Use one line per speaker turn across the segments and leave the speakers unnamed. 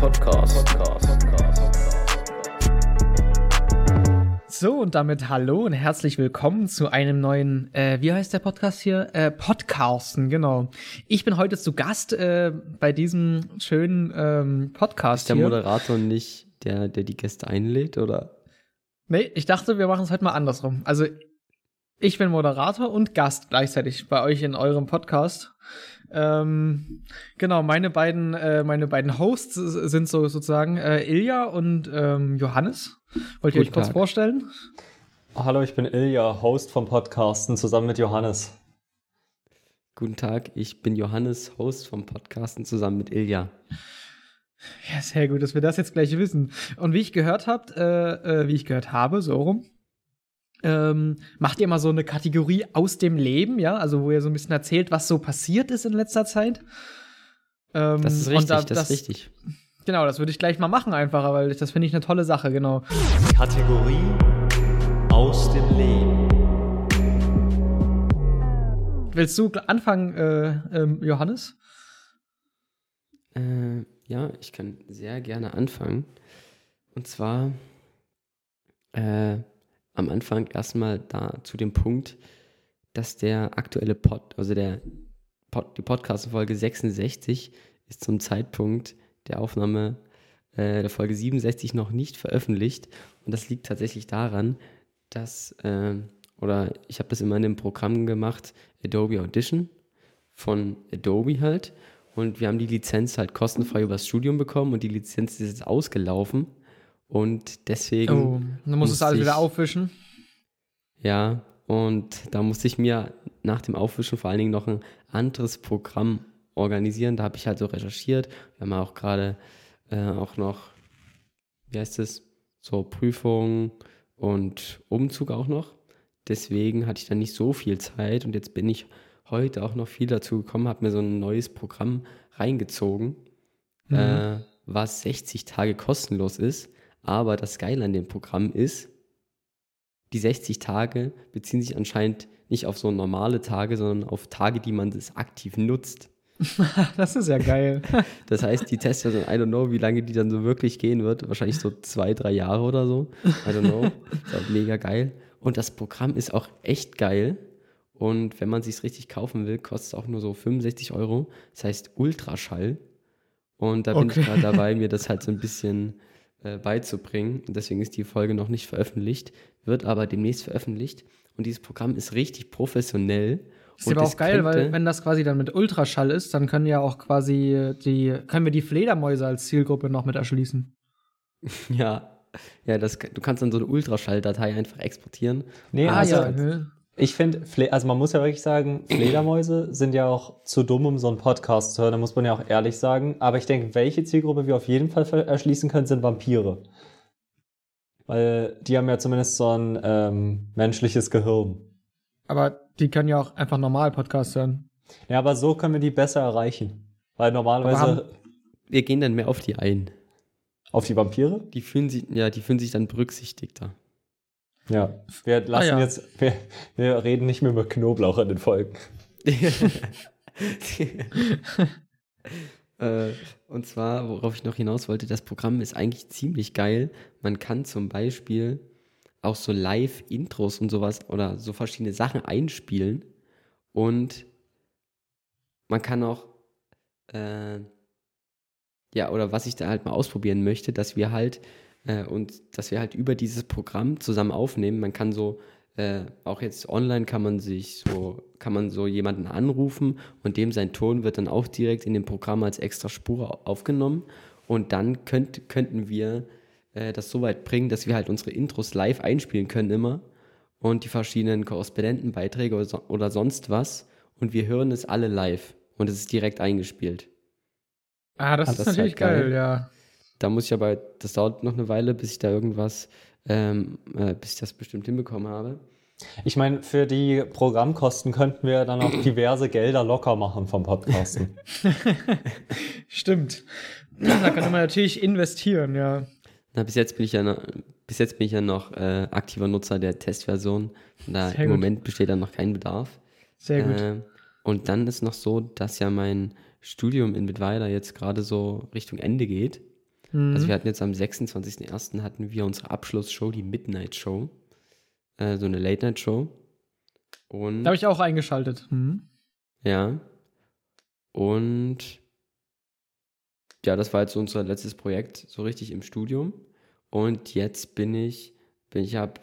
Podcast.
So, und damit hallo und herzlich willkommen zu einem neuen, äh, wie heißt der Podcast hier? Äh, Podcasten, genau. Ich bin heute zu Gast äh, bei diesem schönen ähm, Podcast
Ist der
hier.
Moderator nicht der, der die Gäste einlädt, oder?
Nee, ich dachte, wir machen es heute mal andersrum. Also, ich bin Moderator und Gast gleichzeitig bei euch in eurem Podcast. Ähm, genau, meine beiden, äh, meine beiden Hosts sind so sozusagen äh, Ilja und ähm, Johannes. Wollt ihr euch kurz
Tag.
vorstellen?
Hallo, ich bin Ilja, Host vom Podcasten zusammen mit Johannes.
Guten Tag, ich bin Johannes, Host vom Podcasten zusammen mit Ilja.
Ja, sehr gut, dass wir das jetzt gleich wissen. Und wie ich gehört habt, äh, äh, wie ich gehört habe, so rum, ähm, macht ihr mal so eine Kategorie aus dem Leben, ja? Also wo ihr so ein bisschen erzählt, was so passiert ist in letzter Zeit. Ähm,
Das ist
und
richtig,
da-
das, ist richtig.
Genau, das würde ich gleich mal machen einfacher, weil ich, das finde ich eine tolle Sache, genau.
Kategorie aus dem Leben.
Willst du anfangen, äh, ähm, Johannes?
Äh, ja, ich kann sehr gerne anfangen. Und zwar äh, am Anfang erstmal da zu dem Punkt, dass der aktuelle Pod, also der Pod, die Podcast-Folge 66 ist zum Zeitpunkt der Aufnahme äh, der Folge 67 noch nicht veröffentlicht. Und das liegt tatsächlich daran, dass, äh, oder ich habe das immer in einem Programm gemacht, Adobe Audition von Adobe halt. Und wir haben die Lizenz halt kostenfrei übers Studium bekommen und die Lizenz ist jetzt ausgelaufen. Und deswegen.
Oh, dann musst du es alles wieder
ich-
aufwischen.
Ja, und da musste ich mir nach dem Aufwischen vor allen Dingen noch ein anderes Programm organisieren. Da habe ich halt so recherchiert. Wir haben auch gerade äh, auch noch, wie heißt es, so Prüfungen und Umzug auch noch. Deswegen hatte ich dann nicht so viel Zeit und jetzt bin ich heute auch noch viel dazu gekommen, habe mir so ein neues Programm reingezogen,
Mhm.
äh, was 60 Tage kostenlos ist. Aber das Geile an dem Programm ist, die 60 Tage beziehen sich anscheinend nicht auf so normale Tage, sondern auf Tage, die man das aktiv nutzt.
das ist ja geil.
Das heißt, die Testversion, I don't know, wie lange die dann so wirklich gehen wird. Wahrscheinlich so zwei, drei Jahre oder so. I don't know. Ist auch mega geil. Und das Programm ist auch echt geil. Und wenn man sich richtig kaufen will, kostet es auch nur so 65 Euro. Das heißt Ultraschall. Und da bin
Okay.
ich gerade dabei, mir das halt so ein bisschen äh, beizubringen. Und deswegen ist die Folge noch nicht veröffentlicht, wird aber demnächst veröffentlicht. Und dieses Programm ist richtig professionell.
Ist
Und
aber auch geil, weil wenn das quasi dann mit Ultraschall ist, dann können ja auch quasi die, können wir die Fledermäuse als Zielgruppe noch mit erschließen.
Ja, ja, das, du kannst dann so eine Ultraschalldatei einfach exportieren.
Nee,
ah
also
ja.
Ich finde, also man muss ja wirklich sagen, Fledermäuse sind ja auch zu dumm, um so einen Podcast zu hören, da muss man ja auch ehrlich sagen. Aber ich denke, welche Zielgruppe wir auf jeden Fall erschließen können, sind Vampire. Weil die haben ja zumindest so ein ähm, menschliches Gehirn.
Aber die können ja auch einfach normal Podcast hören.
Ja, aber so können wir die besser erreichen. Weil normalerweise
Aber
Wir gehen dann mehr auf die ein.
auf die Vampire?
Die fühlen sich, ja, die fühlen sich dann berücksichtigter.
Ja. Wir lassen
ja.
jetzt, wir, wir reden nicht mehr über Knoblauch in den Folgen.
äh, und zwar, worauf ich noch hinaus wollte, das Programm ist eigentlich ziemlich geil. Man kann zum Beispiel auch so Live-Intros und sowas oder so verschiedene Sachen einspielen. Und man kann auch, äh, ja, oder was ich da halt mal ausprobieren möchte, dass wir halt, äh, und dass wir halt über dieses Programm zusammen aufnehmen. Man kann so, äh, auch jetzt online kann man sich so, kann man so jemanden anrufen und dem sein Ton wird dann auch direkt in dem Programm als extra Spur aufgenommen. Und dann könnt, könnten wir äh, das so weit bringen, dass wir halt unsere Intros live einspielen können immer und die verschiedenen Korrespondentenbeiträge oder, so, oder sonst was. Und wir hören es alle live und es ist direkt eingespielt.
Ah, das
Ah,
ist
das ist
natürlich
halt geil.
geil, ja.
Da muss ich aber, das dauert noch eine Weile, bis ich da irgendwas, ähm, äh, bis ich das bestimmt hinbekommen habe.
Ich meine, für die Programmkosten könnten wir dann auch diverse Gelder locker machen vom Podcasten.
Stimmt. Da könnte man natürlich investieren, ja.
Na, bis jetzt bin ich ja noch, bis jetzt bin ich ja noch äh, aktiver Nutzer der Testversion. Da
Sehr
im
gut.
Moment besteht da noch kein Bedarf.
Sehr gut.
Ähm, und dann ist noch so, dass ja mein Studium in Mittweida jetzt gerade so Richtung Ende geht.
Mhm.
Also wir hatten jetzt am 26.01. hatten wir unsere Abschlussshow, die Midnight Show. Äh, so eine Late Night Show. Und
da habe ich auch eingeschaltet. Mhm.
ja. Und ja, das war jetzt so unser letztes Projekt, so richtig im Studium. Und jetzt bin ich, bin ich ab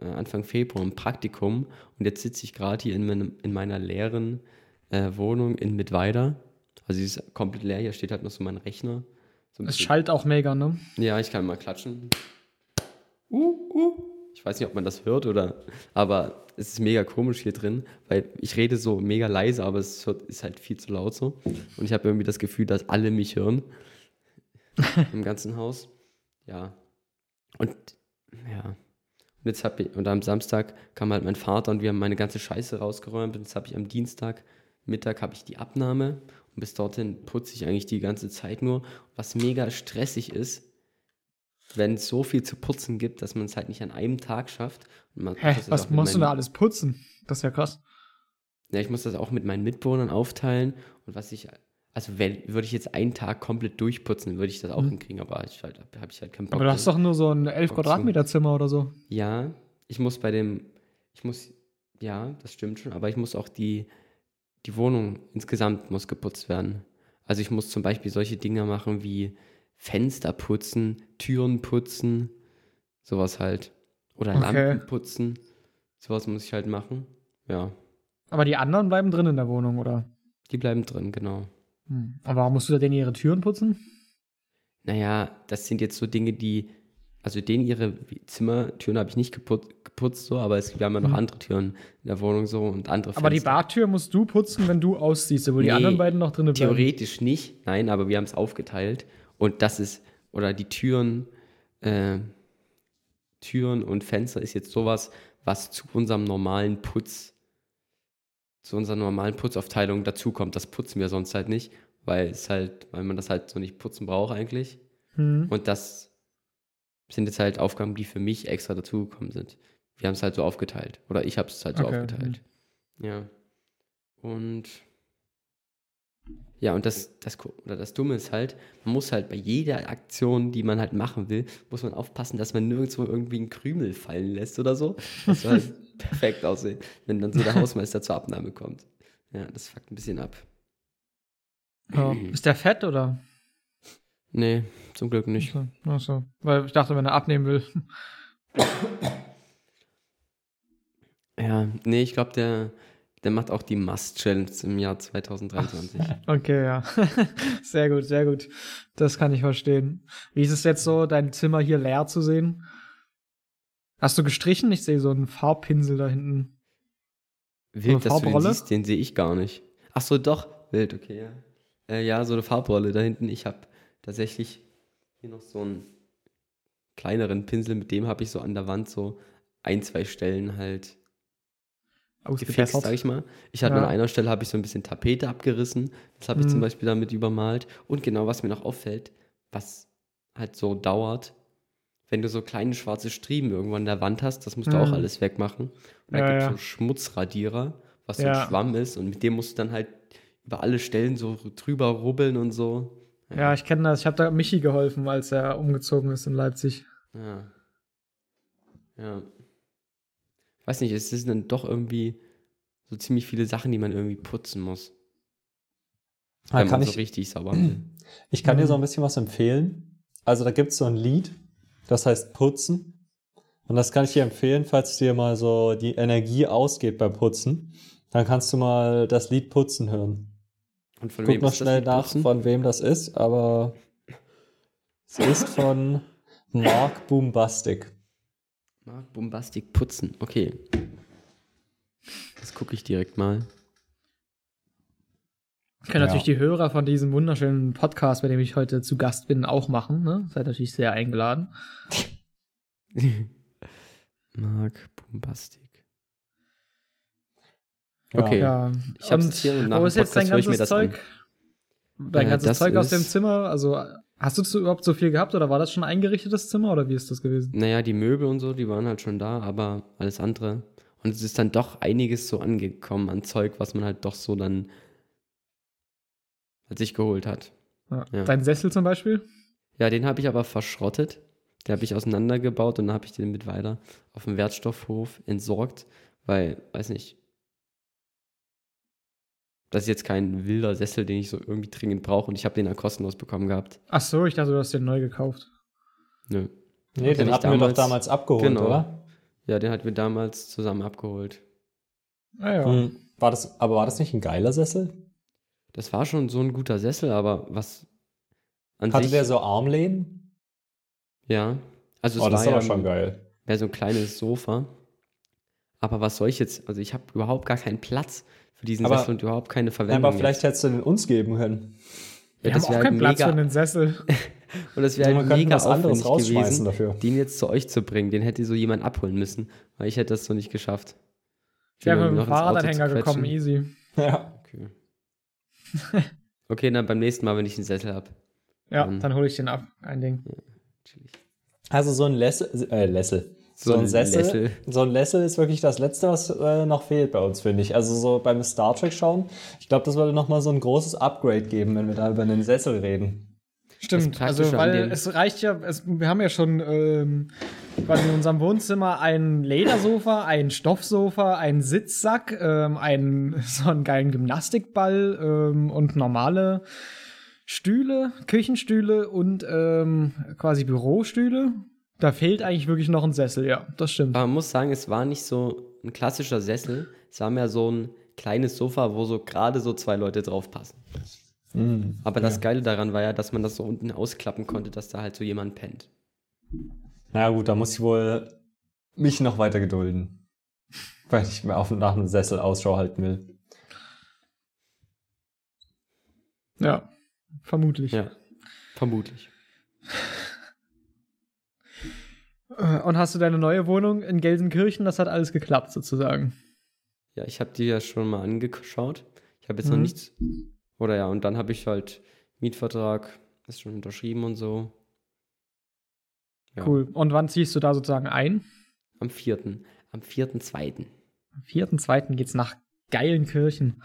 äh, Anfang Februar im Praktikum und jetzt sitze ich gerade hier in, meinem, in meiner leeren äh, Wohnung in Mittweida. Also sie ist komplett leer, hier steht halt noch so mein Rechner. So
Es schallt auch mega, ne?
ja, ich kann mal klatschen. Uh, uh. Ich weiß nicht, ob man das hört oder, aber es ist mega komisch hier drin, weil ich rede so mega leise, aber es ist halt viel zu laut so. Und ich habe irgendwie das Gefühl, dass alle mich hören im ganzen Haus. Ja. Und ja. Und jetzt habe ich, und am Samstag kam halt mein Vater und wir haben meine ganze Scheiße rausgeräumt. Und jetzt habe ich am Dienstag Mittag habe ich die Abnahme und bis dorthin putze ich eigentlich die ganze Zeit nur. Was mega stressig ist, wenn es so viel zu putzen gibt, dass man es halt nicht an einem Tag schafft.
Hä, was musst du da alles putzen? Das ist ja krass.
Ja, ich muss das auch mit meinen Mitbewohnern aufteilen. Und was ich, also wenn, würde ich jetzt einen Tag komplett durchputzen, würde ich das auch
Mhm.
hinkriegen, aber ich halt, habe ich halt keinen Bock.
Aber du hast doch nur so ein 11
Bock zu.
Quadratmeter Zimmer oder so.
Ja, ich muss bei dem, ich muss, ja, das stimmt schon, aber ich muss auch die, die Wohnung insgesamt muss geputzt werden. Also ich muss zum Beispiel solche Dinge machen wie Fenster putzen, Türen putzen, sowas halt. Oder
Okay.
Lampen putzen. Sowas muss ich halt machen. Ja,
Aber die anderen bleiben drin in der Wohnung, oder?
die bleiben drin, genau.
Hm. Aber warum musst du da denn ihre Türen putzen?
Naja, das sind jetzt so Dinge, die, also denen ihre Zimmertüren habe ich nicht geputzt, geputzt so, aber es, wir haben ja noch
Mhm.
andere Türen in der Wohnung so und andere
Aber die
Fenster.
Badtür musst du putzen, wenn du ausziehst, obwohl die
Nee,
anderen beiden noch drin bleiben.
Theoretisch nicht, nein, aber wir haben es aufgeteilt. Und das ist, oder die Türen, äh, Türen und Fenster ist jetzt sowas, was zu unserem normalen Putz, zu unserer normalen Putzaufteilung dazukommt. Das putzen wir sonst halt nicht, weil es halt, weil man das halt so nicht putzen braucht eigentlich.
Hm.
Und das sind jetzt halt Aufgaben, die für mich extra dazugekommen sind. Wir haben es halt so aufgeteilt. Oder ich habe es halt so
Okay,
aufgeteilt. Ja. Und ja, und das, das, oder das Dumme ist halt, man muss halt bei jeder Aktion, die man halt machen will, muss man aufpassen, dass man nirgendwo irgendwie einen Krümel fallen lässt oder so. Das soll halt perfekt aussehen, wenn dann so der Hausmeister zur Abnahme kommt. Ja, das fuckt ein bisschen ab.
Ja. Ist der fett oder?
Nee, zum Glück nicht.
Achso, achso. Weil ich dachte, wenn er abnehmen will.
Ja, nee, ich glaube, der, der macht auch die Must-Challenge im Jahr 2023.
Okay, ja. sehr gut, sehr gut. Das kann ich verstehen. Wie ist es jetzt so, dein Zimmer hier leer zu sehen? Hast du gestrichen? Ich sehe so einen Farbpinsel da hinten.
Wild, dass du den
Farbrolle?
siehst, den sehe ich gar nicht. Ach so, doch. Wild, okay, ja. Äh, ja, so eine Farbrolle da hinten. Ich habe tatsächlich hier noch so einen kleineren Pinsel, mit dem habe ich so an der Wand so ein, zwei Stellen halt gefixt, sag ich mal. Ich hatte
Ja.
an einer Stelle habe ich so ein bisschen Tapete abgerissen. Das habe ich
Mhm.
zum Beispiel damit übermalt. Und genau, was mir noch auffällt, was halt so dauert, wenn du so kleine schwarze Striemen irgendwann an der Wand hast, das musst du auch
Mhm.
alles wegmachen. Und da
Ja,
gibt es
ja.
so Schmutzradierer, was so ein Schwamm ist. Und mit dem musst du dann halt über alle Stellen so drüber rubbeln und so.
Ja, ich kenne das. Ich habe da Michi geholfen, als er umgezogen ist in Leipzig.
Ja. Ja. Weiß nicht, es sind dann doch irgendwie so ziemlich viele Sachen, die man irgendwie putzen muss.
Ah,
Wenn
kann
man so
ich,
richtig sauber will.
ich kann dir
Mhm.
so ein bisschen was empfehlen. Also da gibt es so ein Lied, das heißt Putzen. Und das kann ich dir empfehlen, falls dir mal so die Energie ausgeht beim Putzen. Dann kannst du mal das Lied Putzen hören.
Und von
Guck
wem
noch
ist das
schnell nach,
Putzen?
von wem das ist, aber es ist von Mark Boombastic.
Mark Bombastic Putzen. Okay. Das gucke ich direkt mal.
Können
Ja.
natürlich die Hörer von diesem wunderschönen Podcast, bei dem ich heute zu Gast bin, auch machen. Ne? Seid natürlich sehr eingeladen.
Mark Bombastic. Okay.
Ja.
Ich hab's
Und
jetzt hier und nach
wo
dem
ist jetzt dein ganzes
das an.
Zeug? Dein
Äh,
ganzes
das
Zeug aus dem Zimmer? Also hast du überhaupt so viel gehabt oder war das schon ein eingerichtetes Zimmer oder wie ist das gewesen?
Naja, die Möbel und so, die waren halt schon da, aber alles andere. Und es ist dann doch einiges so angekommen an Zeug, was man halt doch so dann halt sich geholt hat.
Ja.
Ja.
Dein Sessel zum Beispiel?
Ja, den habe ich aber verschrottet. Den habe ich auseinandergebaut und dann habe ich den mit weiter auf dem Wertstoffhof entsorgt, weil, weiß nicht, das ist jetzt kein wilder Sessel, den ich so irgendwie dringend brauche und ich habe den dann kostenlos bekommen gehabt.
Ach so, ich dachte, du hast den neu gekauft.
Nö.
Nee, den
ich
hatten wir doch
damals-
damals abgeholt,
Genau.
oder?
Ja, den hatten wir damals zusammen abgeholt.
Ah ja.
Hm. War das, aber war das nicht ein geiler Sessel?
Das war schon so ein guter Sessel, aber was an
Hatte
sich,
der so Armlehnen?
ja, also es
Oh, das
war
ist
ja
aber schon geil.
wäre so ein kleines Sofa. Aber was soll ich jetzt? Also ich habe überhaupt gar keinen Platz für diesen
Aber-
Sessel und überhaupt keine
Ja,
Verwendung.
aber vielleicht hättest du den uns geben können.
jetzt.
Wir
ja,
haben auch keinen Platz für einen Sessel.
und das
Ja,
wäre
wir
halt
könnten
mega
was anderes
gewesen,
dafür.
den jetzt zu euch zu bringen. Den hätte so jemand abholen müssen, weil ich hätte das so nicht geschafft.
Ich wäre mit dem Fahrradanhänger gekommen, easy.
Ja.
Okay. okay, dann beim nächsten Mal, wenn ich einen Sessel habe.
Ja,
Mhm.
dann hole ich den ab. Ein Ding.
Also so ein Lessel, äh, Lessel. So, ein Sessel.
Lessel.
So ein Lessel ist wirklich das Letzte, was äh, noch fehlt bei uns, finde ich. Also so beim Star Trek schauen, ich glaube, das würde nochmal so ein großes Upgrade geben, wenn wir da über einen Sessel reden.
Stimmt, also weil es reicht ja, es, wir haben ja schon ähm, quasi in unserem Wohnzimmer ein Ledersofa, ein Stoffsofa, einen Sitzsack, ähm, einen so einen geilen Gymnastikball ähm, und normale Stühle, Küchenstühle und ähm, quasi Bürostühle. Da fehlt eigentlich wirklich noch ein Sessel, ja, das stimmt.
Aber man muss sagen, es war nicht so ein klassischer Sessel. Es war mehr so ein kleines Sofa, wo so gerade so zwei Leute drauf passen. Aber das Geile daran war ja, dass man das so unten ausklappen konnte, dass da halt so jemand pennt.
Na gut, da muss ich wohl mich noch weiter gedulden. Weil ich mir auf nach einem Sessel Ausschau halten will.
Ja, vermutlich.
Ja, vermutlich.
Äh, Und hast du deine neue Wohnung in Gelsenkirchen? Das hat alles geklappt, sozusagen.
Ja, ich habe die ja schon mal angeschaut. Ich habe jetzt noch
Mhm.
nichts. Oder ja, und dann habe ich halt Mietvertrag, ist schon unterschrieben und so. Ja.
Cool. Und wann ziehst du da sozusagen ein?
Am 4. Am 4.2.
Am 4.2. geht's nach Geilenkirchen.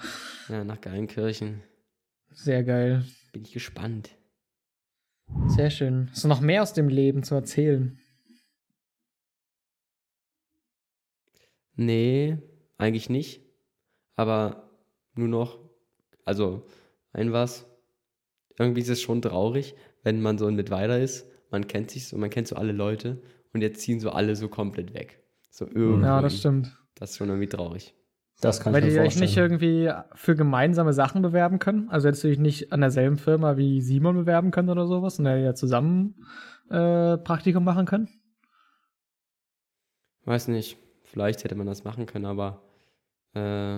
Ja, nach Geilenkirchen.
Sehr geil.
Bin ich gespannt.
Sehr schön. Hast du noch mehr aus dem Leben zu erzählen?
Nee, eigentlich nicht. Aber nur noch, also ein was. Irgendwie ist es schon traurig, wenn man so mit weiter ist. Man kennt sich so, man kennt so alle Leute und jetzt ziehen so alle so komplett weg. So irgendwie.
Ja, das stimmt.
Das ist schon irgendwie traurig.
Das kann
Weil
ich
die
mir
euch nicht irgendwie für gemeinsame Sachen bewerben können? Also hättest du dich nicht an derselben Firma wie Simon bewerben können oder sowas und ja zusammen äh, Praktikum machen können?
Weiß nicht, vielleicht hätte man das machen können, aber äh,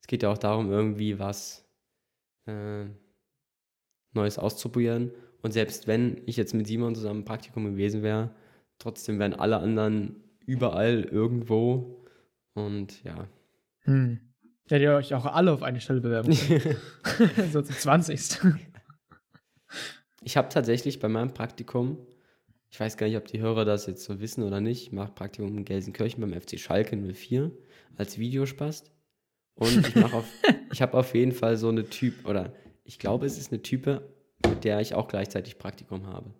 es geht ja auch darum, irgendwie was äh, Neues auszuprobieren. Und selbst wenn ich jetzt mit Simon zusammen im Praktikum gewesen wäre, trotzdem wären alle anderen überall irgendwo. Und ja.
Hm. Hättet ihr euch auch alle auf eine Stelle bewerben so zum 20.
Ich habe tatsächlich bei meinem Praktikum, ich weiß gar nicht, ob die Hörer das jetzt so wissen oder nicht, ich mache Praktikum in Gelsenkirchen beim FC Schalke 04 als Videospast. Und ich auf, ich habe auf jeden Fall so eine Typ, oder ich glaube, es ist eine Type, mit der ich auch gleichzeitig Praktikum habe.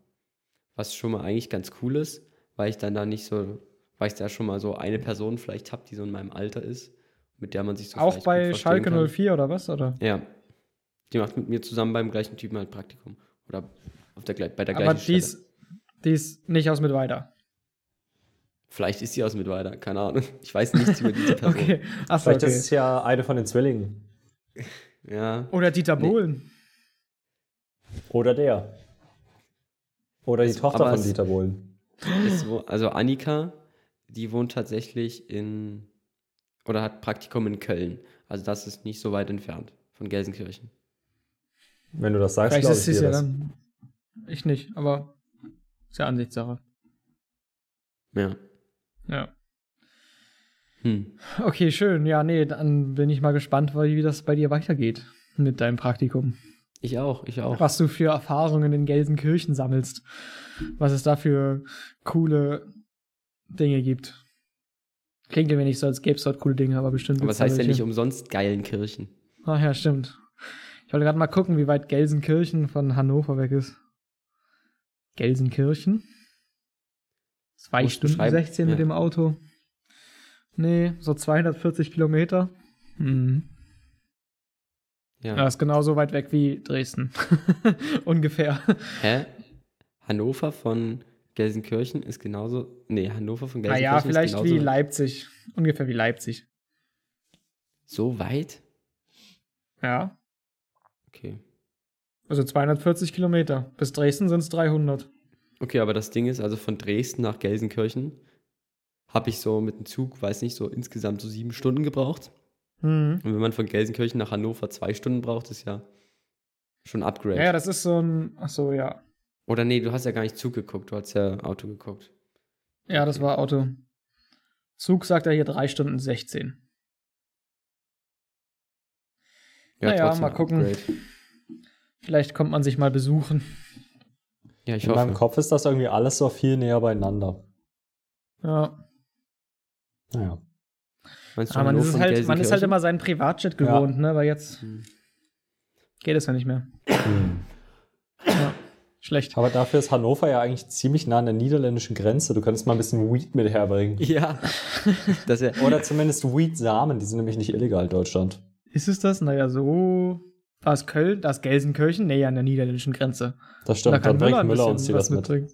Was schon mal eigentlich ganz cool ist, weil ich dann da nicht so, weil ich da schon mal so eine Person vielleicht habe, die so in meinem Alter ist, mit der man sich so
auch bei Schalke
kann.
04 oder was? Oder?
Ja. Die macht mit mir zusammen beim gleichen Typen halt Praktikum. Oder auf der, bei der
Aber
gleichen
die
Stelle.
Die ist nicht aus mit weiter.
Vielleicht ist sie aus Mittweida, keine Ahnung. Ich weiß nichts über diese Person.
Okay. Achso,
Vielleicht
okay.
ist es ja eine von den Zwillingen.
Ja.
Oder Dieter
Nee.
Bohlen.
Oder der. Oder die
Es-
Tochter von
es-
Dieter Bohlen.
Es wo, also Annika, die wohnt tatsächlich in oder hat Praktikum in Köln. Also das ist nicht so weit entfernt von Gelsenkirchen.
Wenn du das sagst, glaube
ist
ich
sie
dir
ja
das.
dann. Ich nicht, aber ist ja Ansichtssache.
Ja.
Ja.
Hm.
Okay, schön. Ja, nee, dann bin ich mal gespannt, wie das bei dir weitergeht mit deinem Praktikum.
Ich auch, ich auch.
Was du für Erfahrungen in Gelsenkirchen sammelst. Was es da für coole Dinge gibt. Klingt mir nicht so, als gäbe es dort coole Dinge, aber bestimmt.
Aber es heißt ja nicht umsonst Geilenkirchen.
Ach ja, stimmt. Ich wollte gerade mal gucken, wie weit Gelsenkirchen von Hannover weg ist. Gelsenkirchen. Zwei
Musst
Stunden
schreiben?
16 mit
Ja.
dem Auto. Nee, so 240 Kilometer. Hm.
Ja.
Ja, ist genauso weit weg wie Dresden. Ungefähr.
Hä? Hannover von Gelsenkirchen ist genauso. Nee, Hannover von Gelsenkirchen
Naja,
ist
vielleicht
genauso.
wie Leipzig. Ungefähr wie Leipzig.
So weit?
Ja. Also 240 Kilometer. Bis Dresden sind es 300.
Okay, aber das Ding ist, also von Dresden nach Gelsenkirchen habe ich so mit dem Zug, weiß nicht, so insgesamt so sieben Stunden gebraucht.
Mhm.
Und wenn man von Gelsenkirchen nach Hannover zwei Stunden braucht, ist ja schon ein Upgrade.
Ja, ja, das ist so ein. Ach so, ja.
Oder nee, du hast ja gar nicht Zug geguckt, du hast ja Auto geguckt.
Ja, das war Auto. Zug sagt er hier 3 Stunden 16. Naja,
trotzdem
mal
ein
gucken.
Upgrade.
Vielleicht kommt man sich mal besuchen.
Ja, ich
In meinem
hoffe.
Kopf ist das irgendwie alles so viel näher beieinander.
Ja.
Naja.
Meinst du
Aber man
Hannover
ist, halt, man ist halt immer seinen Privatjet
Ja.
gewohnt, ne? Weil jetzt
Hm.
geht es ja nicht mehr.
Hm.
Ja. Schlecht.
Aber dafür ist Hannover ja eigentlich ziemlich nah an der niederländischen Grenze. Du könntest mal ein bisschen Weed mit herbringen.
Ja. das wär,
Oder zumindest Weed-Samen, die sind nämlich nicht illegal in Deutschland.
Ist es das? Naja, so. Da ist Köln, da ist Gelsenkirchen, näher an der niederländischen Grenze.
Das
da
stimmt, dann bringt
ein
Müller
bisschen
uns die
was
das mit.
mitbringen.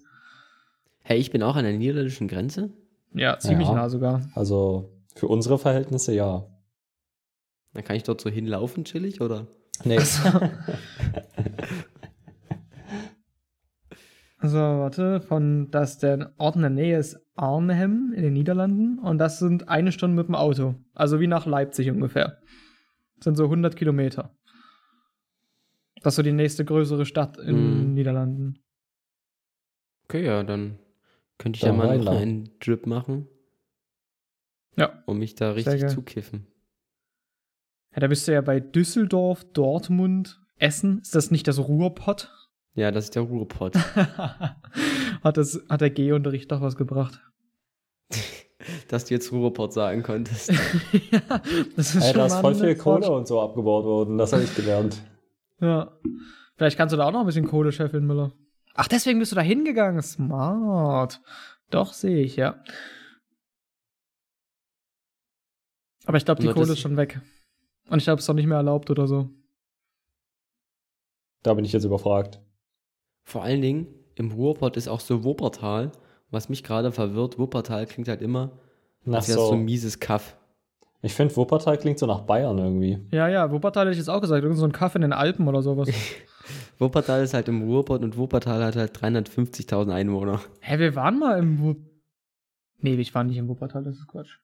hey, ich bin auch an der niederländischen Grenze?
Ja, ziemlich
Ja.
nah sogar.
Also für unsere Verhältnisse ja.
Dann kann ich dort so hinlaufen, chillig, oder?
Nee.
Also, warte, von dass der Ort in der Nähe ist Arnhem in den Niederlanden und das sind eine Stunde mit dem Auto. Also wie nach Leipzig ungefähr. Das sind so 100 Kilometer. Das ist so die nächste größere Stadt in den Niederlanden.
Okay, ja, dann könnte ich
Dann
ja mal noch
da.
einen Drip machen
Ja.
und mich da richtig zukiffen.
Ja, da bist du ja bei Düsseldorf, Dortmund, Essen. Ist das nicht das Ruhrpott?
Ja, das ist der Ruhrpott.
hat, das, hat der G-Unterricht doch was gebracht?
Dass du jetzt Ruhrpott sagen konntest.
ja, das ist
Ey,
schon
da ist voll viel Kohle und so abgebaut worden. Das habe ich gelernt.
Ja. Vielleicht kannst du da auch noch ein bisschen Kohle scheffeln, Müller. Ach, deswegen bist du da hingegangen. Smart. Doch, sehe ich, ja. Aber ich glaube, die Kohle ist schon weg. Und ich glaube, es ist doch nicht mehr erlaubt oder so.
Da bin ich jetzt überfragt.
Vor allen Dingen, im Ruhrpott ist auch so Wuppertal. Was mich gerade verwirrt, Wuppertal klingt halt immer,
Nach
als wäre so.
so.
ein mieses Kaff.
Ich finde, Wuppertal klingt so nach Bayern irgendwie.
Ja, ja, Wuppertal hätte ich jetzt auch gesagt. Irgend so ein Kaff in den Alpen oder sowas.
Wuppertal ist halt im Ruhrpott und Wuppertal hat halt 350.000 Einwohner.
Hä, wir waren mal im Wupp. Nee, ich war nicht im Wuppertal, das ist Quatsch.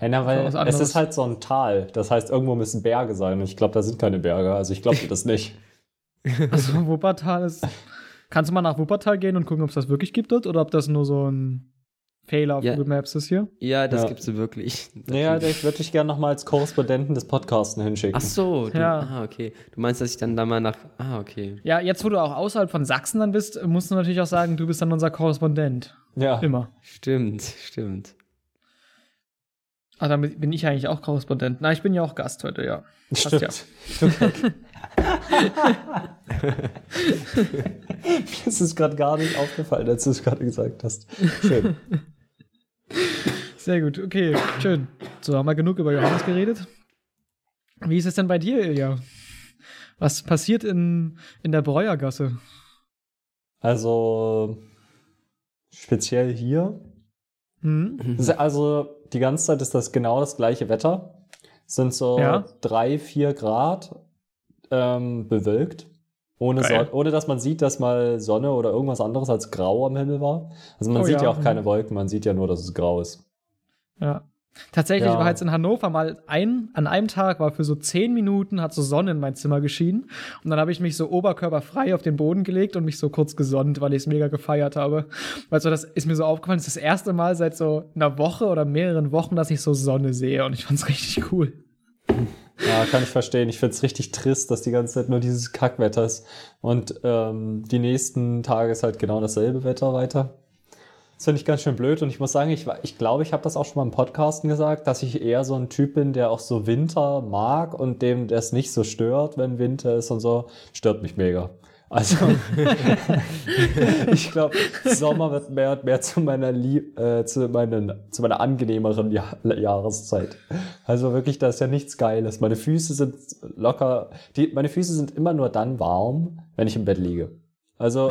Ja, na, weil es ist halt so ein Tal. Das heißt, irgendwo müssen Berge sein. Und ich glaube, da sind keine Berge. Also ich glaube das nicht.
Also Wuppertal ist. Kannst du mal nach Wuppertal gehen und gucken, ob es das wirklich gibt dort oder ob das nur so ein Fehler auf
Ja.
Google Maps ist hier?
Ja, das
Ja.
gibt's wirklich.
Naja, ich würde dich gerne nochmal als Korrespondenten des Podcasten hinschicken.
Ach so, du,
Ja.
ah, okay. Du meinst, dass ich dann da mal nach. Ah, okay.
Ja, jetzt wo du auch außerhalb von Sachsen dann bist, musst du natürlich auch sagen, du bist dann unser Korrespondent.
Ja.
Immer.
Stimmt, stimmt.
Ah, dann bin ich eigentlich auch Korrespondent. Na, ich bin ja auch Gast heute, ja. Passt
Stimmt.
ja.
Mir ist es gerade gar nicht aufgefallen, als du es gerade gesagt hast. Schön.
Sehr gut, okay, schön. So, haben wir genug über Johannes geredet. Wie ist es denn bei dir, Ilja? Was passiert in, in der Breuergasse?
Also, speziell hier.
Hm?
Also, die ganze Zeit ist das genau das gleiche Wetter. Es sind so
Ja.
drei, vier Grad ähm, bewölkt. Ohne,
Geil.
Son ohne dass man sieht, dass mal Sonne oder irgendwas anderes als grau am Himmel war. Also man
Oh
sieht
ja.
ja auch keine Wolken, man sieht ja nur, dass es grau ist.
Ja. Tatsächlich
Ja.
war jetzt in Hannover mal ein, an einem Tag war für so zehn Minuten hat so Sonne in mein Zimmer geschienen. Und dann habe ich mich so oberkörperfrei auf den Boden gelegt und mich so kurz gesonnt, weil ich es mega gefeiert habe. Weil so, das ist mir so aufgefallen, das ist das erste Mal seit so einer Woche oder mehreren Wochen, dass ich so Sonne sehe. Und ich fand's richtig cool.
Ja, kann ich verstehen. Ich find's richtig trist, dass die ganze Zeit nur dieses Kackwetter ist. Und ähm, die nächsten Tage ist halt genau dasselbe Wetter weiter. Das finde ich ganz schön blöd. Und ich muss sagen, ich, wa- ich glaube, ich habe das auch schon mal im Podcasten gesagt, dass ich eher so ein Typ bin, der auch so Winter mag und dem das nicht so stört, wenn Winter ist und so. Stört mich mega. Also, ich glaube, Sommer wird mehr und mehr zu meiner, Lieb äh, zu meinen, zu meiner angenehmeren ja Jahreszeit. Also wirklich, da ist ja nichts Geiles. Meine Füße sind locker, die, meine Füße sind immer nur dann warm, wenn ich im Bett liege. Also,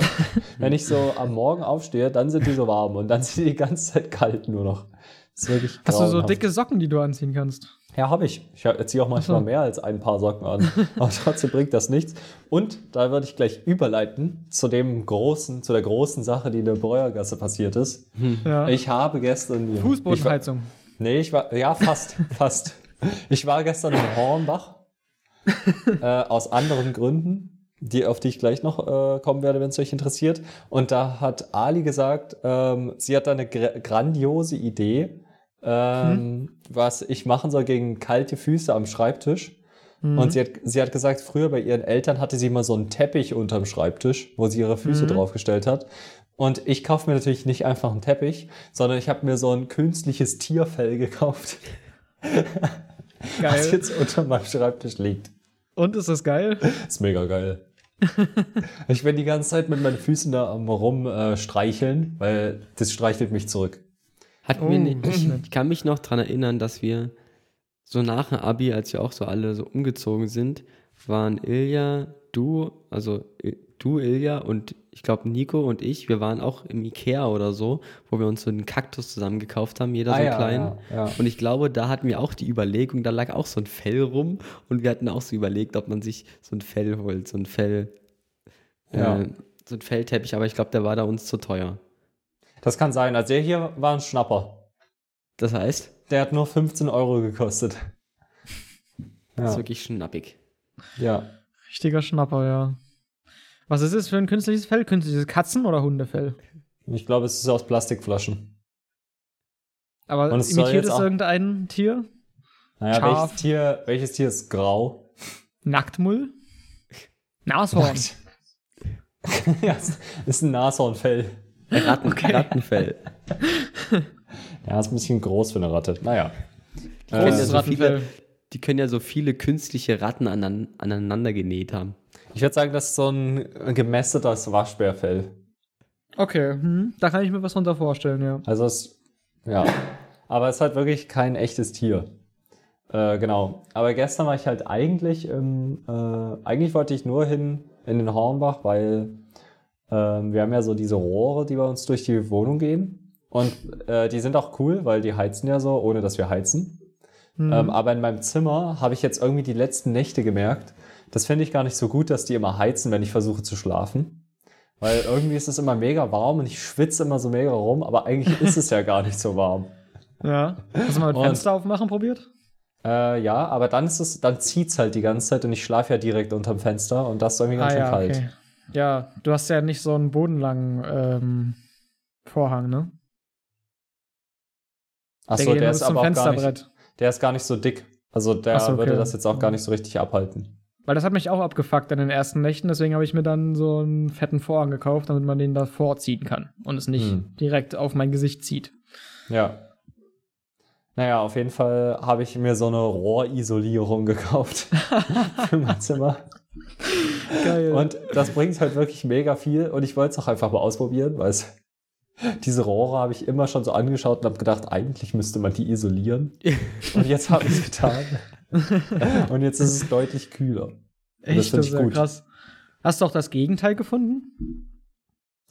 wenn ich so am Morgen aufstehe, dann sind die so warm und dann sind die die ganze Zeit kalt nur noch. Ist wirklich
Hast du so dicke Socken, die du anziehen kannst?
Ja, habe ich. Ich ziehe auch manchmal
so.
mehr als ein paar Socken an. Aber trotzdem bringt das nichts. Und da würde ich gleich überleiten zu dem großen, zu der großen Sache, die in der Breuergasse passiert ist.
Ja.
Ich habe gestern. Ich war,
Fußbodenheizung.
nee, ich war. Ja, fast. fast. Ich war gestern in Hornbach. äh, aus anderen Gründen, die, auf die ich gleich noch äh, kommen werde, wenn es euch interessiert. Und da hat Ali gesagt, ähm, sie hat da eine gr grandiose Idee, ähm, was ich machen soll gegen kalte Füße am Schreibtisch.
Mhm.
Und sie hat, sie hat gesagt, früher bei ihren Eltern hatte sie mal so einen Teppich unterm Schreibtisch, wo sie ihre Füße
Mhm.
draufgestellt hat. Und ich kaufe mir natürlich nicht einfach einen Teppich, sondern ich habe mir so ein künstliches Tierfell gekauft, was
Geil.
jetzt unter meinem Schreibtisch liegt.
Und ist das geil?
Ist mega geil. ich bin die ganze Zeit mit meinen Füßen da am rumstreicheln, äh, streicheln, weil das streichelt mich zurück.
Hatten
Oh,
wir nicht, ich, kann mich noch dran erinnern, dass wir so nach dem Abi, als wir auch so alle so umgezogen sind, waren Ilja, du, also du, Ilja und ich glaube Nico und ich, wir waren auch im Ikea oder so, wo wir uns so einen Kaktus zusammen gekauft haben, jeder so einen kleinen.
Ah, ja, ja.
Und ich glaube, da hatten wir auch die Überlegung, da lag auch so ein Fell rum und wir hatten auch so überlegt, ob man sich so ein Fell holt, so ein Fell,
Ja.
äh, so ein Fellteppich, aber ich glaube, der war da uns zu teuer.
Das kann sein. Also der hier war ein Schnapper.
Das heißt,
Der hat nur 15 Euro gekostet.
das ist
Ja.
wirklich schnappig.
ja.
Richtiger Schnapper, ja. Was ist es für ein künstliches Fell? Künstliches Katzen- oder Hundefell?
Ich glaube, es ist aus Plastikflaschen.
Aber
Und es
imitiert es irgendein Tier?
Naja,
Scharf.
welches Tier, welches Tier ist grau?
Nacktmull? Nashorn.
ja, es ist ein Nashornfell.
Ratten, Rattenfell.
Ja, ist ein bisschen groß für eine Ratte. Naja.
Die können, ja
Großes
so viele, die können ja so viele künstliche Ratten anan, aneinander genäht haben.
Ich würde sagen, das ist so ein gemästetes Waschbärfell.
Okay, hm, da kann ich mir was drunter vorstellen, ja.
Also es, ja. Aber es ist halt wirklich kein echtes Tier. Äh, genau. Aber gestern war ich halt eigentlich im, äh, eigentlich wollte ich nur hin in den Hornbach, weil ähm, wir haben ja so diese Rohre, die bei uns durch die Wohnung gehen. Und äh, die sind auch cool, weil die heizen ja so, ohne dass wir heizen.
Hm.
Ähm, aber in meinem Zimmer habe ich jetzt irgendwie die letzten Nächte gemerkt, das finde ich gar nicht so gut, dass die immer heizen, wenn ich versuche zu schlafen. Weil irgendwie ist es immer mega warm und ich schwitze immer so mega rum, aber eigentlich ist es ja gar nicht so warm.
ja. Hast du mal mit Fenster aufmachen probiert?
Äh, ja, aber dann ist es, dann zieht's halt die ganze Zeit und ich schlafe ja direkt unterm Fenster und das ist irgendwie ganz schön
Ah, ja,
kalt.
okay. Ja, du hast ja nicht so einen bodenlangen ähm, Vorhang, ne?
Achso, der
nur
ist aber auch gar nicht,
Fensterbrett.
der ist gar nicht so dick. Also der
so, okay.
würde das jetzt auch gar nicht so richtig abhalten.
Weil das hat mich auch abgefuckt in den ersten Nächten, deswegen habe ich mir dann so einen fetten Vorhang gekauft, damit man den da vorziehen kann und es nicht
Hm.
direkt auf mein Gesicht zieht.
Ja. Naja, auf jeden Fall habe ich mir so eine Rohrisolierung gekauft für mein Zimmer.
Geil.
Und das bringt halt wirklich mega viel und ich wollte es auch einfach mal ausprobieren, weil es, diese Rohre habe ich immer schon so angeschaut und habe gedacht, eigentlich müsste man die isolieren. Und jetzt habe ich es getan. Und jetzt ist es deutlich kühler. Und das
Echt,
finde
das
ich
ist krass. Hast du auch das Gegenteil gefunden?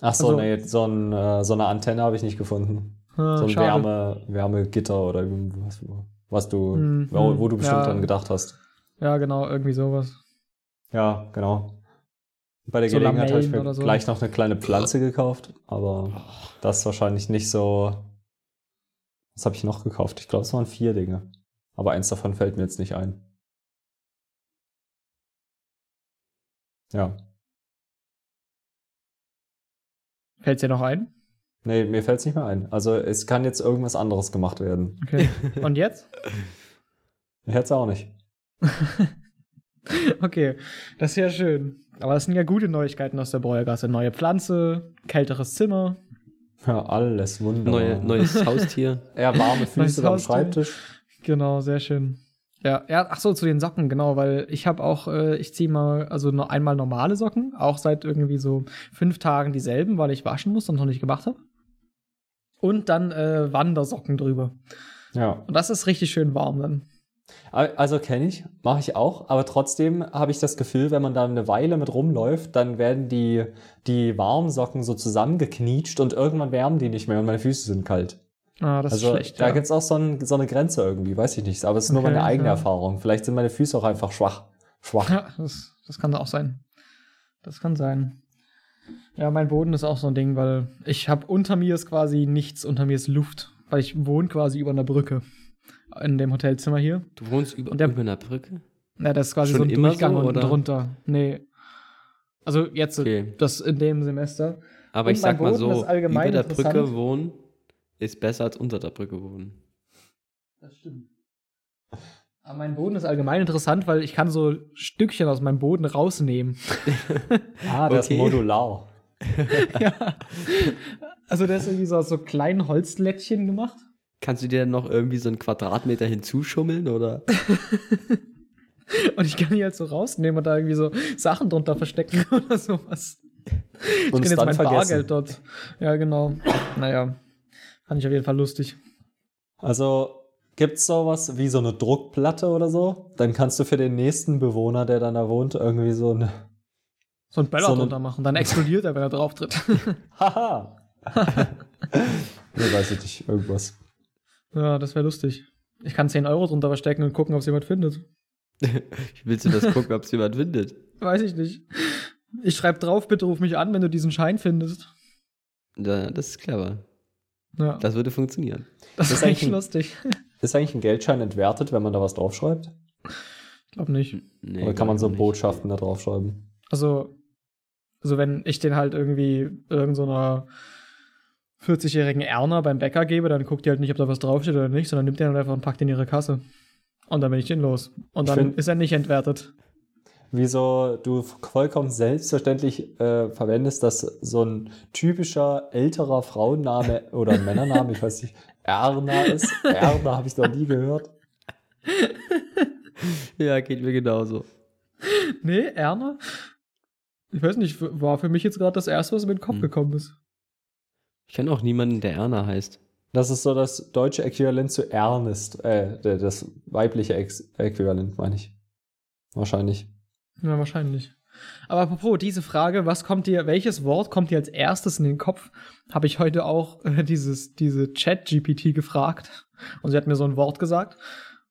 Ach so,
Also-
nee, so, ein, äh, so eine Antenne habe ich nicht gefunden.
Ah,
So ein
schade.
Wärme, Wärmegitter oder irgendwas, was du,
Hm,
wo,
hm,
wo du bestimmt
ja.
dran gedacht hast.
Ja, genau, irgendwie sowas.
Ja, genau. Bei der
So
Gelegenheit habe ich mir
so.
gleich noch eine kleine Pflanze gekauft, aber das ist wahrscheinlich nicht so. Was habe ich noch gekauft? Ich glaube, es waren vier Dinge. Aber eins davon fällt mir jetzt nicht ein. Ja.
Fällt's dir noch ein?
Nee, mir fällt es nicht mehr ein. Also es kann jetzt irgendwas anderes gemacht werden.
Okay. Und jetzt?
Es auch nicht.
Okay, das ist ja schön. Aber das sind ja gute Neuigkeiten aus der Breuergasse. Neue Pflanze, kälteres Zimmer.
Ja, alles wunderbar.
Neue, neues Haustier.
Ja, warme Füße am. Schreibtisch.
Genau, sehr schön. Ja, ja, ach so, zu den Socken, genau, weil ich habe auch, äh, ich ziehe mal, also nur einmal normale Socken, auch seit irgendwie so fünf Tagen dieselben, weil ich waschen muss und noch nicht gemacht habe. Und dann äh, Wandersocken drüber.
Ja.
Und das ist richtig schön warm dann.
Also kenne ich, mache ich auch, aber trotzdem habe ich das Gefühl, wenn man da eine Weile mit rumläuft, dann werden die, die Warmsocken so zusammengeknietscht und irgendwann wärmen die nicht mehr und meine Füße sind kalt.
Ah, das
also
ist schlecht.
da
ja.
gibt's auch so, ein, so eine Grenze irgendwie, weiß ich nicht, aber es ist nur
Okay,
meine eigene
ja.
Erfahrung. Vielleicht sind meine Füße auch einfach schwach. Schwach.
Ja, das, das kann auch sein. Das kann sein. Ja, mein Boden ist auch so ein Ding, weil ich habe unter mir ist quasi nichts, unter mir ist Luft, weil ich wohne quasi über einer Brücke in dem Hotelzimmer hier.
Du wohnst über,
Und der-
über einer Brücke?
Ja, das ist quasi
Schon
so ein
immer
Durchgang
so,
unten
oder?
drunter. Nee. Also jetzt
Okay.
das in dem Semester.
Aber
Und
ich sag mal so, über der Brücke wohnen ist besser als unter der Brücke wohnen.
Das stimmt. Aber mein Boden ist allgemein interessant, weil ich kann so Stückchen aus meinem Boden rausnehmen.
Ah, das
Okay.
ist modular.
ja. Also der ist irgendwie so aus so kleinen Holzlättchen gemacht.
Kannst du dir dann noch irgendwie so einen Quadratmeter hinzuschummeln oder?
Und ich kann die halt so rausnehmen und da irgendwie so Sachen drunter verstecken oder sowas. Ich kann
es
jetzt mein
vergessen.
Bargeld dort. Ja, genau. Naja, fand ich auf jeden Fall lustig.
Also gibt's sowas wie so eine Druckplatte oder so? Dann kannst du für den nächsten Bewohner, der dann da wohnt, irgendwie so eine.
So ein Böller
So
drunter machen, dann explodiert er, wenn er drauf tritt.
Haha! nee, weiß ich nicht, irgendwas.
Ja, das wäre lustig. Ich kann 10 Euro drunter verstecken und gucken, ob es jemand findet.
Willst du das gucken, ob es jemand findet?
Weiß ich nicht. Ich schreibe drauf, bitte ruf mich an, wenn du diesen Schein findest.
Da, das ist clever.
Ja, das,
Das würde funktionieren.
ist,
ist
echt
eigentlich ein-
lustig.
Ist eigentlich ein Geldschein entwertet, wenn man da was draufschreibt?
Ich glaube nicht.
Nee,
Oder kann man so
auch nicht.
Botschaften da draufschreiben?
Also, also wenn ich den halt irgendwie irgendeiner so einer 40-jährigen Erna beim Bäcker gebe, dann guckt die halt nicht, ob da was draufsteht oder nicht, sondern nimmt den halt einfach und packt in ihre Kasse. Und dann bin ich den los. Und dann
find-
ist er nicht entwertet.
Wieso du vollkommen selbstverständlich äh, verwendest, dass so ein typischer älterer Frauenname oder Männername, ich weiß nicht, Erna ist. Erna habe ich noch nie gehört.
Ja, geht mir genauso.
Nee, Erna? Ich weiß nicht, war für mich jetzt gerade das erste, was mir in den Kopf
Hm.
gekommen ist.
Ich kenne auch niemanden, der Erna heißt.
Das ist so das deutsche Äquivalent zu Ernest. Äh, das weibliche Ex Äquivalent, meine ich. Wahrscheinlich.
Ja, wahrscheinlich. Aber apropos diese Frage, was kommt dir, welches Wort kommt dir als erstes in den Kopf? Habe ich heute auch äh, dieses, diese Chat-GPT gefragt. Und sie hat mir so ein Wort gesagt.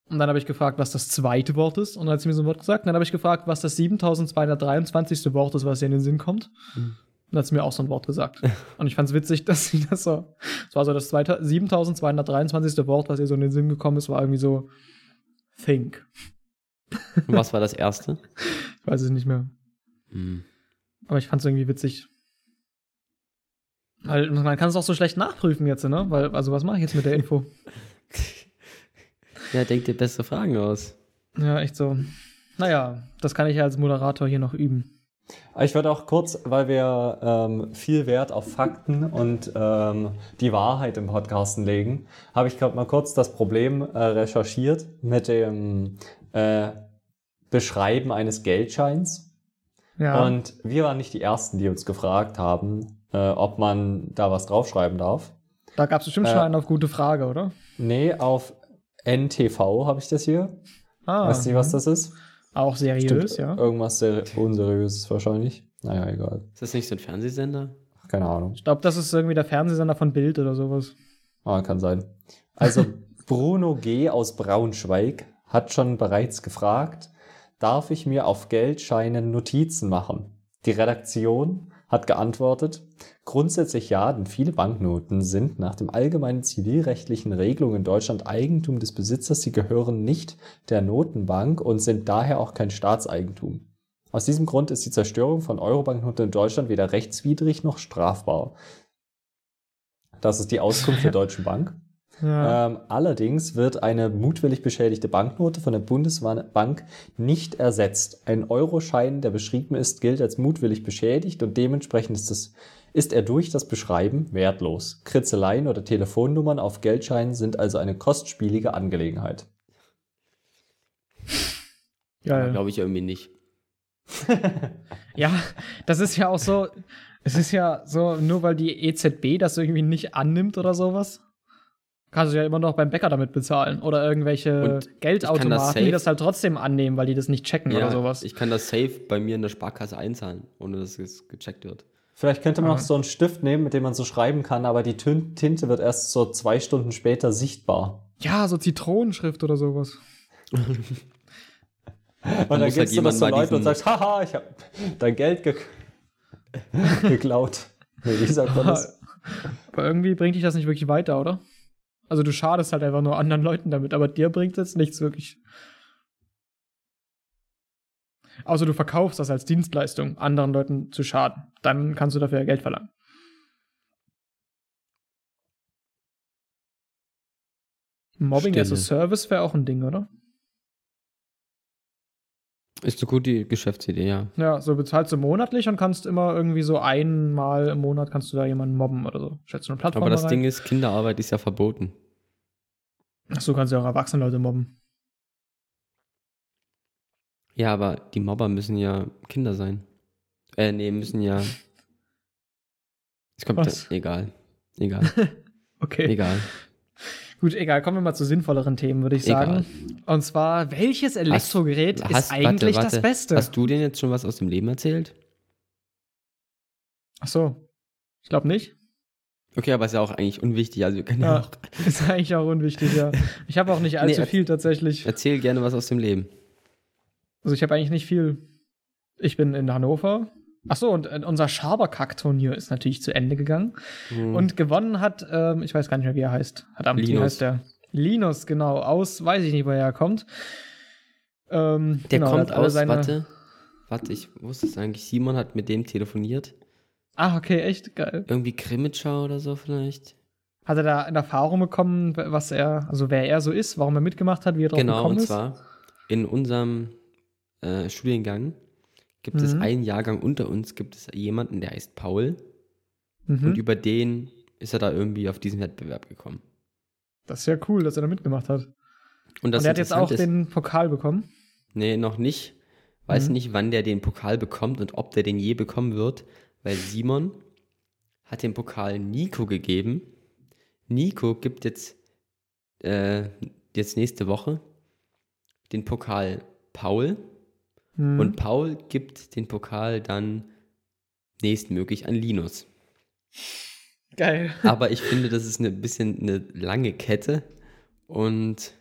Und dann habe ich gefragt, was das zweite Wort ist. Und dann hat sie mir so ein Wort gesagt. Und dann habe ich gefragt, was das 7223. Wort ist, was ihr in den Sinn kommt.
Mhm.
Und dann hat sie mir auch so ein Wort gesagt. Und ich fand es witzig, dass sie das so. Das war so das zweite, 7223. Wort, was ihr so in den Sinn gekommen ist, war irgendwie so Think.
Und was war das erste?
Ich weiß es nicht mehr.
Hm.
Aber ich fand es irgendwie witzig. Weil man kann es auch so schlecht nachprüfen jetzt, ne? Weil, also was mache ich jetzt mit der Info?
Ja, denk dir bessere Fragen aus.
Ja, echt so. Naja, das kann ich ja als Moderator hier noch üben.
Ich würde auch kurz, weil wir ähm, viel Wert auf Fakten und ähm, die Wahrheit im Podcasten legen, habe ich gerade mal kurz das Problem äh, recherchiert mit dem äh, Beschreiben eines Geldscheins.
Ja.
Und wir waren nicht die Ersten, die uns gefragt haben, äh, ob man da was draufschreiben darf.
da gab es bestimmt schon
äh,
einen auf gute Frage, oder?
Nee, auf NTV habe ich das hier.
Ah,
Weißt du, was das ist?
Auch seriös, ja.
Irgendwas sehr unseriöses wahrscheinlich. Naja, egal.
Ist das nicht so ein Fernsehsender?
Keine Ahnung.
Ich glaube, das ist irgendwie der Fernsehsender von Bild oder sowas.
Ah, kann sein. Also Bruno G. aus Braunschweig hat schon bereits gefragt, darf ich mir auf Geldscheinen Notizen machen? Die Redaktion hat geantwortet, grundsätzlich ja, denn viele Banknoten sind nach dem allgemeinen zivilrechtlichen Regelungen in Deutschland Eigentum des Besitzers, sie gehören nicht der Notenbank und sind daher auch kein Staatseigentum. Aus diesem Grund ist die Zerstörung von Eurobanknoten in Deutschland weder rechtswidrig noch strafbar. Das ist die Auskunft der Deutschen Bank.
Ja.
Ähm, allerdings wird eine mutwillig beschädigte Banknote von der Bundesbank nicht ersetzt. Ein Euroschein, der beschrieben ist, gilt als mutwillig beschädigt und dementsprechend ist, das, ist er durch das Beschreiben wertlos. Kritzeleien oder Telefonnummern auf Geldscheinen sind also eine kostspielige Angelegenheit.
Geil.
Glaube ich irgendwie nicht.
Ja, das ist ja auch so. Es ist ja so, nur weil die EZB das irgendwie nicht annimmt oder sowas, kannst du ja immer noch beim Bäcker damit bezahlen. Oder irgendwelche
Und kann das
Geldautomaten, die das halt trotzdem annehmen, weil die das nicht checken oder sowas.
ich kann das safe bei mir in der Sparkasse einzahlen, ohne dass es gecheckt wird.
Vielleicht könnte man
Ah.
noch so einen Stift nehmen, mit dem man so schreiben kann, aber die Tinte wird erst so zwei Stunden später sichtbar.
Ja, so Zitronenschrift oder sowas.
Und dann
muss halt
gehst du das
jemand
zu
mal
Leuten und sagst, haha, ich habe dein Geld ge geklaut. Nee, wie sagt man das?
Aber irgendwie bringt dich das nicht wirklich weiter, oder? Also du schadest halt einfach nur anderen Leuten damit, aber dir bringt es nichts wirklich. Außer du verkaufst das als Dienstleistung, anderen Leuten zu schaden. Dann kannst du dafür ja Geld verlangen. Mobbing as a
Stille.
Service wäre auch ein Ding, oder?
Ist eine gute Geschäftsidee, ja.
Ja, so bezahlst du monatlich und kannst immer irgendwie so einmal im Monat kannst du da jemanden mobben oder so. Schätzt du eine Plattform
Aber das
rein?
Ding ist, Kinderarbeit ist ja verboten.
Ach so kannst du ja auch erwachsene Leute mobben.
Ja, aber die Mobber müssen ja Kinder sein. Äh, nee, müssen ja. Es kommt
Was?
Da, egal. Egal.
Okay.
egal.
Gut, egal. Kommen wir mal zu sinnvolleren Themen, würde ich sagen. Und zwar, welches Elektrogerät
Hast-
ist eigentlich
warte,
das
warte.
Beste?
Hast du denn jetzt schon was aus dem Leben erzählt?
Ach so. Ich glaube nicht.
Okay, aber ist ja auch eigentlich unwichtig. Also wir können ja,
Ja,
auch.
ist eigentlich auch unwichtig, ja. Ich habe auch nicht allzu
Nee,
viel tatsächlich.
Erzähl gerne was aus dem Leben.
Also ich habe eigentlich nicht viel. Ich bin in Hannover. Ach so, und äh, unser Schaberkack-Turnier ist natürlich zu Ende gegangen.
Hm.
Und gewonnen hat, ähm, ich weiß gar nicht mehr, wie er heißt. Verdammt, wie
Linus.
heißt der? Linus, genau. Aus, weiß ich nicht, woher er kommt. Ähm,
Der
genau,
kommt
hat
aus,
seine-
warte. Warte, ich wusste es eigentlich. Simon hat mit dem telefoniert.
Ah, okay, echt geil.
Irgendwie Krimitschau oder so vielleicht.
Hat er da in Erfahrung bekommen, was er, also wer er so ist, warum er mitgemacht hat, wie er drauf
Genau,
gekommen
und
ist?
zwar in unserem äh, Studiengang gibt es
Mhm.
einen Jahrgang unter uns, gibt es jemanden, der heißt Paul. Und
Mhm.
über den ist er da irgendwie auf diesen Wettbewerb gekommen.
Das ist ja cool, dass er da mitgemacht hat.
Und das
Und er hat jetzt auch
Interessante
den Pokal bekommen.
ist, Nee, noch nicht. Weiß
Mhm.
nicht, wann der den Pokal bekommt und ob der den je bekommen wird, weil Simon hat den Pokal Nico gegeben. Nico gibt jetzt, äh, jetzt nächste Woche den Pokal Paul.
Mhm.
Und Paul gibt den Pokal dann nächstmöglich an Linus.
Geil.
Aber ich finde, das ist ein bisschen eine lange Kette. Und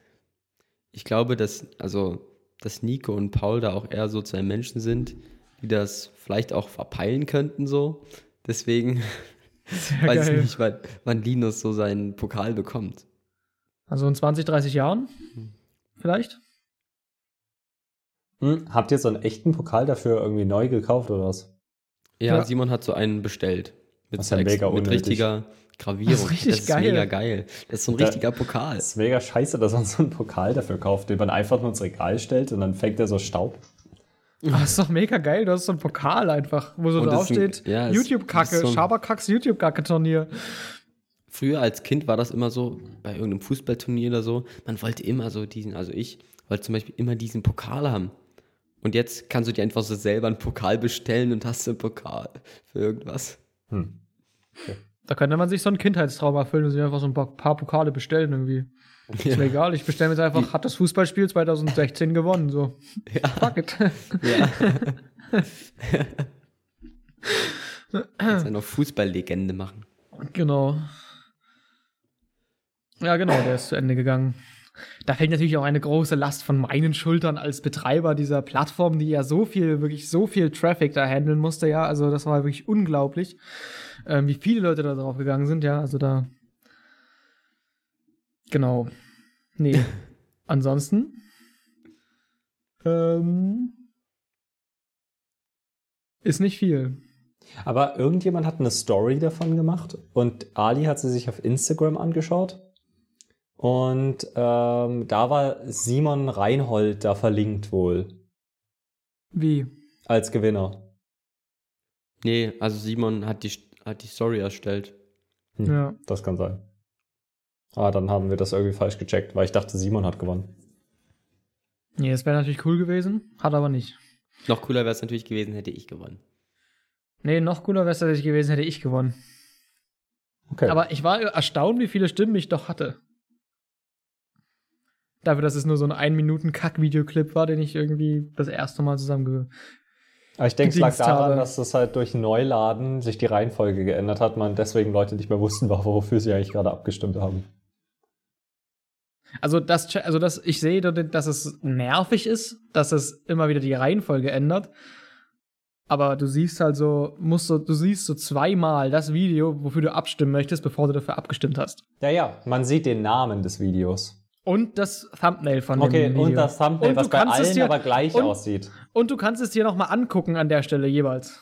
ich glaube, dass, also, dass Nico und Paul da auch eher so zwei Menschen sind, die das vielleicht auch verpeilen könnten, so. Deswegen
Sehr
weiß
geil.
ich nicht, wann, wann Linus so seinen Pokal bekommt.
Also in 20, 30 Jahren? Vielleicht?
Hm, habt ihr so einen echten Pokal dafür irgendwie neu gekauft oder was?
Ja,
Ja.
Simon hat so einen bestellt. Mit,
Das ist ja mega
mit richtiger Gravierung.
Das ist richtig
das ist
geil.
mega geil. Das ist so ein
Da-
richtiger Pokal.
Das ist mega scheiße, dass man so einen Pokal dafür kauft, den man einfach nur ins Regal stellt und dann fängt er so Staub.
Ah, ist doch mega geil. Du hast so einen Pokal einfach, wo so
das
draufsteht:
ja, das
YouTube-Kacke,
so
Schaberkacks YouTube-Kacke-Turnier.
Früher als Kind war das immer so, bei irgendeinem Fußballturnier oder so, man wollte immer so diesen, also ich wollte zum Beispiel immer diesen Pokal haben. Und jetzt kannst du dir einfach so selber einen Pokal bestellen und hast einen Pokal für irgendwas.
Hm.
Da könnte man sich so einen Kindheitstraum erfüllen und sich einfach so ein paar, paar Pokale bestellen irgendwie. Ist mir egal, ich bestelle mir jetzt einfach, hat das Fußballspiel 2016 gewonnen, so.
Ja.
Fuck it.
Ja. Kannst ja noch Fußballlegende machen.
Genau. Ja, genau, der ist zu Ende gegangen. Da fällt natürlich auch eine große Last von meinen Schultern als Betreiber dieser Plattform, die ja so viel, wirklich so viel Traffic da handeln musste, ja. Also das war wirklich unglaublich, ähm, wie viele Leute da drauf gegangen sind, ja. Also da. Genau. Nee. Ansonsten. Ähm, ist nicht viel.
Aber irgendjemand hat eine Story davon gemacht und Ali hat sie sich auf Instagram angeschaut. Und ähm, da war Simon Reinhold da verlinkt wohl
Wie?
als Gewinner.
Nee, also Simon hat die, hat die Story erstellt.
Hm,
Ja.
Das kann sein. Ah, dann haben wir das irgendwie falsch gecheckt, weil ich dachte, Simon hat gewonnen.
Nee, das wäre natürlich cool gewesen, hat aber nicht.
Noch cooler wäre es natürlich gewesen, hätte ich gewonnen.
Nee, noch cooler wäre es tatsächlich gewesen, hätte ich gewonnen.
Okay.
Aber ich war erstaunt, wie viele Stimmen ich doch hatte. Dafür, dass es nur so ein 1-Minuten-Kack-Videoclip war, den ich irgendwie das erste Mal zusammenge...
Aber ich denke, es lag daran,
habe.
dass es halt durch Neuladen sich die Reihenfolge geändert hat, man deswegen Leute nicht mehr wussten, wofür sie eigentlich gerade abgestimmt haben.
Also, das, also das, ich sehe, dass es nervig ist, dass es immer wieder die Reihenfolge ändert. Aber du siehst halt so, musst so, du siehst so zweimal das Video, wofür du abstimmen möchtest, bevor du dafür abgestimmt hast.
Ja, ja, man sieht den Namen des Videos.
Und das Thumbnail von
Okay,
dem Video.
und das Thumbnail,
Und
was bei allen
dir-
aber gleich
und-
aussieht.
Und du kannst es dir noch mal angucken an der Stelle jeweils.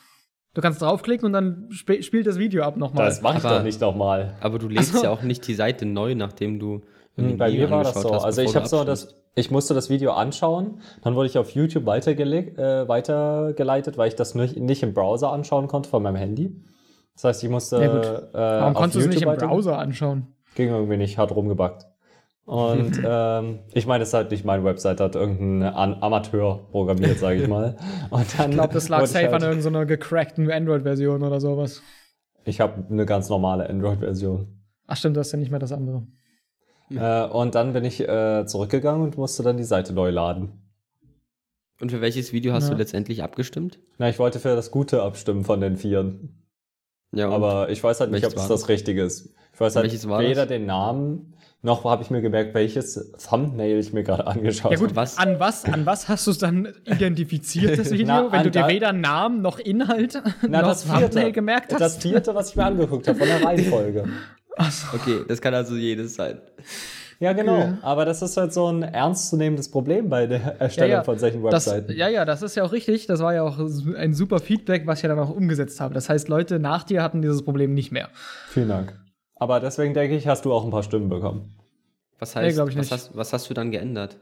Du kannst draufklicken und dann sp spielt das Video ab nochmal.
Das mache ich
Aber-
doch nicht nochmal.
Aber du lädst
Ach so.
ja auch nicht die Seite neu, nachdem du
Hm, Bei
ein
mir
Video
war das
angeschaut
so.
hast,
Also ich habe so das, ich musste das Video anschauen, dann wurde ich auf YouTube weitergele- äh, weitergeleitet, weil ich das nicht, nicht im Browser anschauen konnte von meinem Handy. Das heißt, ich musste
Ja, gut.
äh,
Warum
auf
konntest du es nicht im Browser anschauen?
Ging irgendwie nicht, hat rumgebackt. Und ähm, ich meine, das ist halt nicht meine Website, hat irgendein An Amateur programmiert, sage ich mal. Und dann
Ich glaube, das lag safe
halt,
an irgendeiner gecrackten Android-Version oder sowas.
Ich habe eine ganz normale Android-Version.
Ach stimmt, du hast ja nicht mehr das andere.
Äh, und dann bin ich äh, zurückgegangen und musste dann die Seite neu laden.
Und für welches Video hast
Ja.
du letztendlich abgestimmt?
Na, ich wollte für das Gute abstimmen von den Vieren.
Ja,
Aber ich weiß halt nicht, ob es das Richtige ist. Ich weiß halt
Welches war
weder
das?
den Namen, noch habe ich mir gemerkt, welches Thumbnail ich mir gerade angeschaut
Ja gut,
habe.
was?
An, was, an was hast du es dann identifiziert, das Video?
Na,
wenn du dir weder Namen noch Inhalt
Na,
noch
das
Thumbnail
vierte,
gemerkt hast?
das vierte, was ich mir angeguckt habe von der Reihenfolge.
Okay, das kann also jedes sein.
Ja, genau.
Ja.
Aber das ist halt so ein ernstzunehmendes Problem bei der Erstellung
Ja, ja.
von solchen
Das,
Webseiten.
ja, ja, das ist ja auch richtig. Das war ja auch ein super Feedback, was ich ja dann auch umgesetzt habe. Das heißt, Leute nach dir hatten dieses Problem nicht mehr.
Vielen Dank. Aber deswegen denke ich, hast du auch ein paar Stimmen bekommen.
Was
Nee,
heißt,
ich
was, hast, was hast du dann geändert?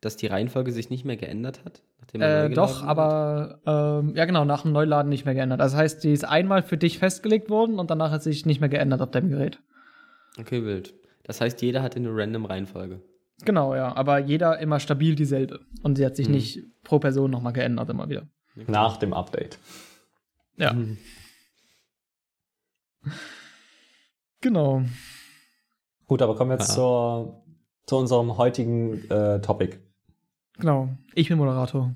Dass die Reihenfolge sich nicht mehr geändert hat? Nachdem
Äh, doch,
hat?
aber ähm, ja genau, nach dem Neuladen nicht mehr geändert. Das heißt, die ist einmal für dich festgelegt worden und danach hat sich nicht mehr geändert auf deinem Gerät.
Okay, wild. Das heißt, jeder hatte eine random Reihenfolge.
Genau, ja. Aber jeder immer stabil dieselbe. Und sie hat sich
Mhm.
nicht pro Person nochmal geändert, immer wieder.
Nach dem Update.
Ja.
Mhm.
Genau.
Gut, aber kommen wir jetzt
Ja.
zur, zu unserem heutigen äh, Topic.
Genau. Ich bin Moderator.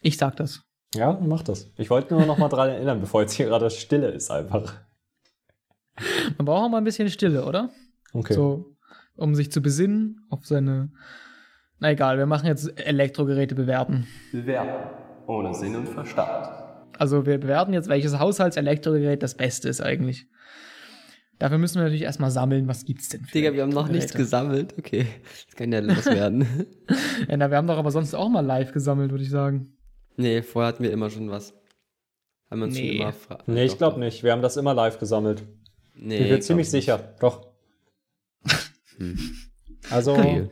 Ich sag das.
Ja, mach das. Ich wollte nur noch mal dran erinnern, bevor jetzt hier gerade Stille ist einfach.
Man braucht auch mal ein bisschen Stille, oder?
Okay.
So, um sich zu besinnen auf seine. Na egal, wir machen jetzt Elektrogeräte bewerten.
Bewerben. Ohne Sinn und Verstand.
Also wir bewerten jetzt, welches Haushaltselektrogerät das Beste ist eigentlich. Dafür müssen wir natürlich erstmal sammeln, was gibt's denn für
Digga, wir haben noch nichts
Elektrogeräte.
gesammelt. Okay, das kann ja loswerden.
Ja, na, wir haben doch aber sonst auch mal live gesammelt, würde ich sagen.
nee, vorher hatten wir immer schon was. Haben wir uns
Nee.
schon immer fra-
nee, ich glaube nicht. Wir haben das immer live gesammelt.
Nee,
ich bin ziemlich
nicht.
sicher. Doch.
Hm.
Also,
Okay.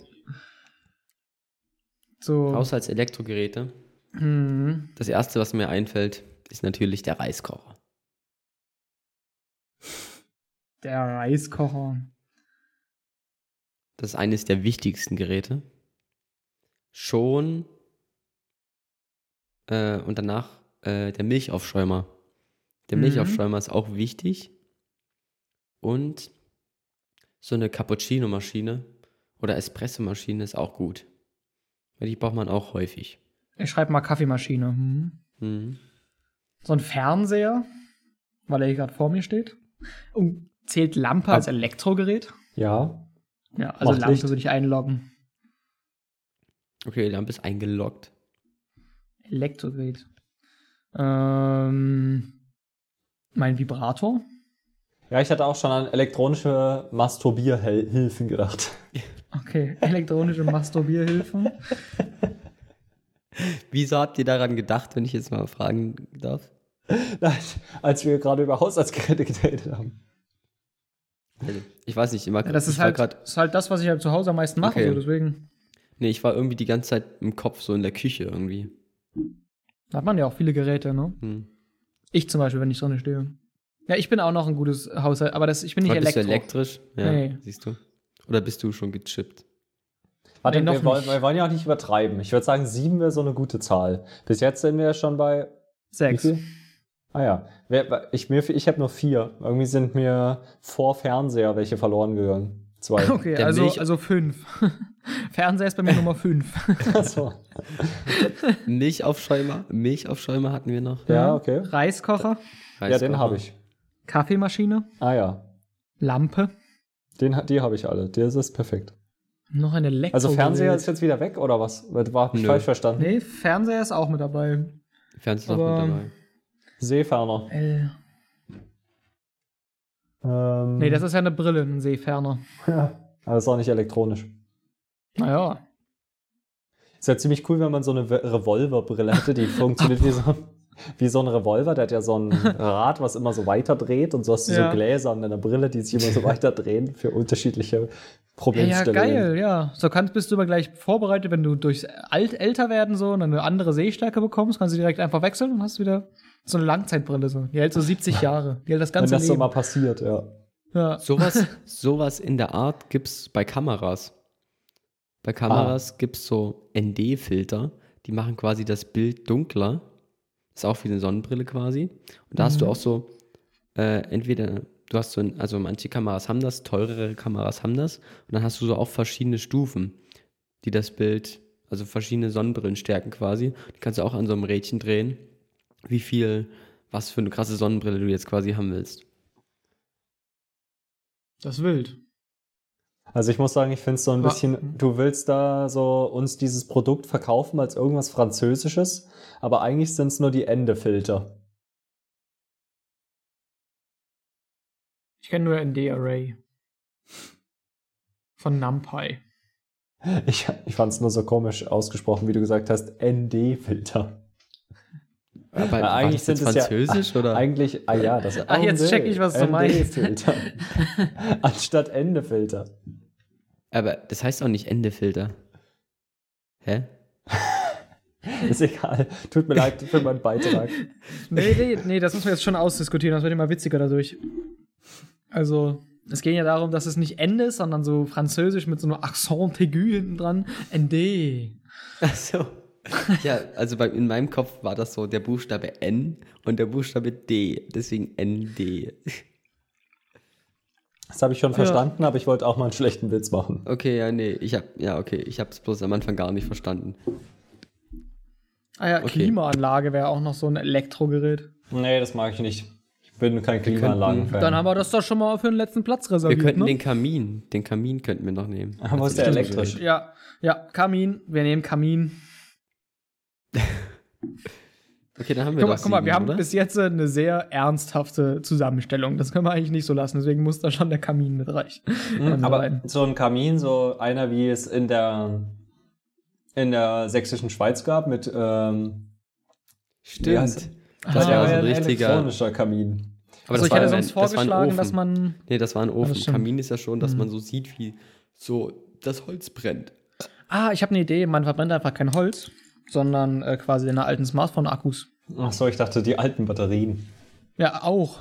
So.
Haushaltselektrogeräte.
Hm.
Das erste, was mir einfällt, ist natürlich der Reiskocher.
Der Reiskocher.
Das ist eines der wichtigsten Geräte. Schon. Äh, und danach äh, der Milchaufschäumer. Der
Mhm.
Milchaufschäumer ist auch wichtig. Und so eine Cappuccino-Maschine oder Espresso-Maschine ist auch gut. Weil die braucht man auch häufig.
Ich schreibe mal Kaffeemaschine. Hm.
Mhm.
So ein Fernseher, weil er hier gerade vor mir steht. Und zählt Lampe als Elektrogerät?
ja.
Ja, also
Macht
Lampe
Licht.
würde ich einloggen.
Okay, die Lampe ist eingeloggt.
Elektrogerät. Ähm, mein Vibrator?
Ja, ich hatte auch schon an elektronische Masturbierhilfen gedacht.
Okay, elektronische Masturbierhilfe.
Wieso habt ihr daran gedacht, wenn ich jetzt mal fragen darf?
Nein, Als wir gerade über Haushaltsgeräte geredet haben.
Ich weiß nicht, immer.
Ja, das
ich
ist
war
halt,
grad-
ist halt das, was ich halt zu Hause am meisten mache,
Okay.
so deswegen.
Nee, ich war irgendwie die ganze Zeit im Kopf so in der Küche irgendwie.
Da hat man ja auch viele Geräte, ne?
Hm.
Ich zum Beispiel, wenn ich drin stehe. Ja, ich bin auch noch ein gutes Haushalt, aber das, ich bin nicht
Aber bist
elektro.
du elektrisch? Ja,
Nee.
siehst du. Oder bist du schon gechippt?
Warte,
Nee, noch
wir, wollen, wir wollen ja auch nicht übertreiben. Ich würde sagen, sieben wäre so eine gute Zahl. Bis jetzt sind wir ja schon bei. Wie
Sechs.
viel? Ah ja. Ich mir, ich habe nur vier. Irgendwie sind mir vor Fernseher welche verloren gegangen. Zwei.
Okay,
Der
also, also fünf. Fernseher ist bei mir Nummer fünf.
Achso.
Milchaufschäumer. Milchaufschäumer hatten wir noch.
Ja, okay.
Reiskocher,
Ja, den habe ich.
Kaffeemaschine,
Ah ja.
Lampe,
Den, die habe ich alle. Das ist perfekt.
noch ein Elektro.
Also Fernseher ist jetzt wieder weg oder was? War
Nö.
falsch verstanden?
Nee, Fernseher ist auch mit dabei.
Fernseher noch
Aber-
mit dabei.
Seeferner.
Äh,
Ähm,
nee, das ist ja eine Brille, ein Seeferner.
Aber ist auch nicht elektronisch.
Naja.
Ist ja ziemlich cool, wenn man so eine Revolverbrille hätte, die funktioniert wie so, wie so ein Revolver. Der hat ja so ein Rad, was immer so weiter dreht und so hast du
Ja.
so Gläser an deiner Brille, die sich immer so weiter drehen für unterschiedliche
Ja, ja,
Problemstellungen.
geil, ja. So kannst, bist du aber gleich vorbereitet, wenn du durchs alt älter werden so und eine andere Sehstärke bekommst, kannst du direkt einfach wechseln und hast wieder so eine Langzeitbrille so. Die hält so 70 Jahre. Die hält das
Wenn
ganze
das so
Leben.
mal passiert, ja.
ja.
Sowas, sowas in der Art gibt es bei Kameras. Bei Kameras gibt es so ND-Filter, die machen quasi das Bild dunkler. Ist auch wie eine Sonnenbrille quasi. Und da hast du
Mhm.
auch so, äh, entweder, du hast so, ein, also manche Kameras haben das, teurere Kameras haben das. Und dann hast du so auch verschiedene Stufen, die das Bild, also verschiedene Sonnenbrillenstärken quasi. Die kannst du auch an so einem Rädchen drehen, wie viel, was für eine krasse Sonnenbrille du jetzt quasi haben willst.
Das ist wild.
Also ich muss sagen, ich finde es so ein
Wa-
bisschen, du willst da so uns dieses Produkt verkaufen als irgendwas Französisches, aber eigentlich sind es nur die Endefilter.
Ich kenne nur ND-Array. Von NumPy.
Ich, ich fand es nur so komisch ausgesprochen, wie du gesagt hast, ND-Filter.
Aber war
eigentlich sind es ja-
französisch oder?
Eigentlich, ah ja, das
Ah, jetzt check ich, was du meinst.
ND-Filter. Anstatt Endefilter.
Aber das heißt auch nicht Endefilter. Hä?
Ist egal. Tut mir leid für meinen Beitrag.
Nee, nee, nee, das müssen wir jetzt schon ausdiskutieren, das wird immer witziger dadurch. Also, es geht ja darum, dass es nicht Ende ist, sondern so französisch mit so einem Accent aigu hinten dran. ND.
Ach so. Ja, also bei, in meinem Kopf war das so der Buchstabe N und der Buchstabe D. Deswegen ND.
Das habe ich schon verstanden, aber ich wollte auch mal einen schlechten Witz machen.
Okay, ja, nee. Ich hab, ja, okay. Ich hab's bloß am Anfang gar nicht verstanden.
Ah ja,
Okay.
Klimaanlage wäre auch noch so ein Elektrogerät.
Nee, das mag ich nicht. Ich bin kein Klimaanlagen-Fan.
Dann haben wir das doch schon mal für den letzten Platz
Wir
reserviert.
könnten
ne?
den Kamin, den Kamin könnten wir noch nehmen.
Aber
Als
ist der elektrisch?
Ja, ja, Kamin. Wir nehmen Kamin.
Okay, dann haben wir
Guck mal,
doch
guck mal
sieben,
wir haben
oder?
bis jetzt eine sehr ernsthafte Zusammenstellung. Das können wir eigentlich nicht so lassen. Deswegen muss da schon der Kamin mit rein.
Mhm, aber so ein Kamin, so einer, wie es in der, in der sächsischen Schweiz gab, mit ähm,
Stimmt.
Ah,
Das
der
war
ja
ein
ein
richtiger.
elektronischer Kamin.
Aber
also ich
war
hätte
ein-
sonst
das war ein
vorgeschlagen,
Ofen.
dass man.
Nee, das war ein Ofen.
stimmt.
Kamin ist ja schon, dass
Mhm.
man so sieht, wie so das Holz brennt.
Ah, ich habe eine Idee. Man verbrennt einfach kein Holz, sondern äh, quasi deine alten Smartphone-Akkus.
Ach so, ich dachte, die alten Batterien.
Ja, auch.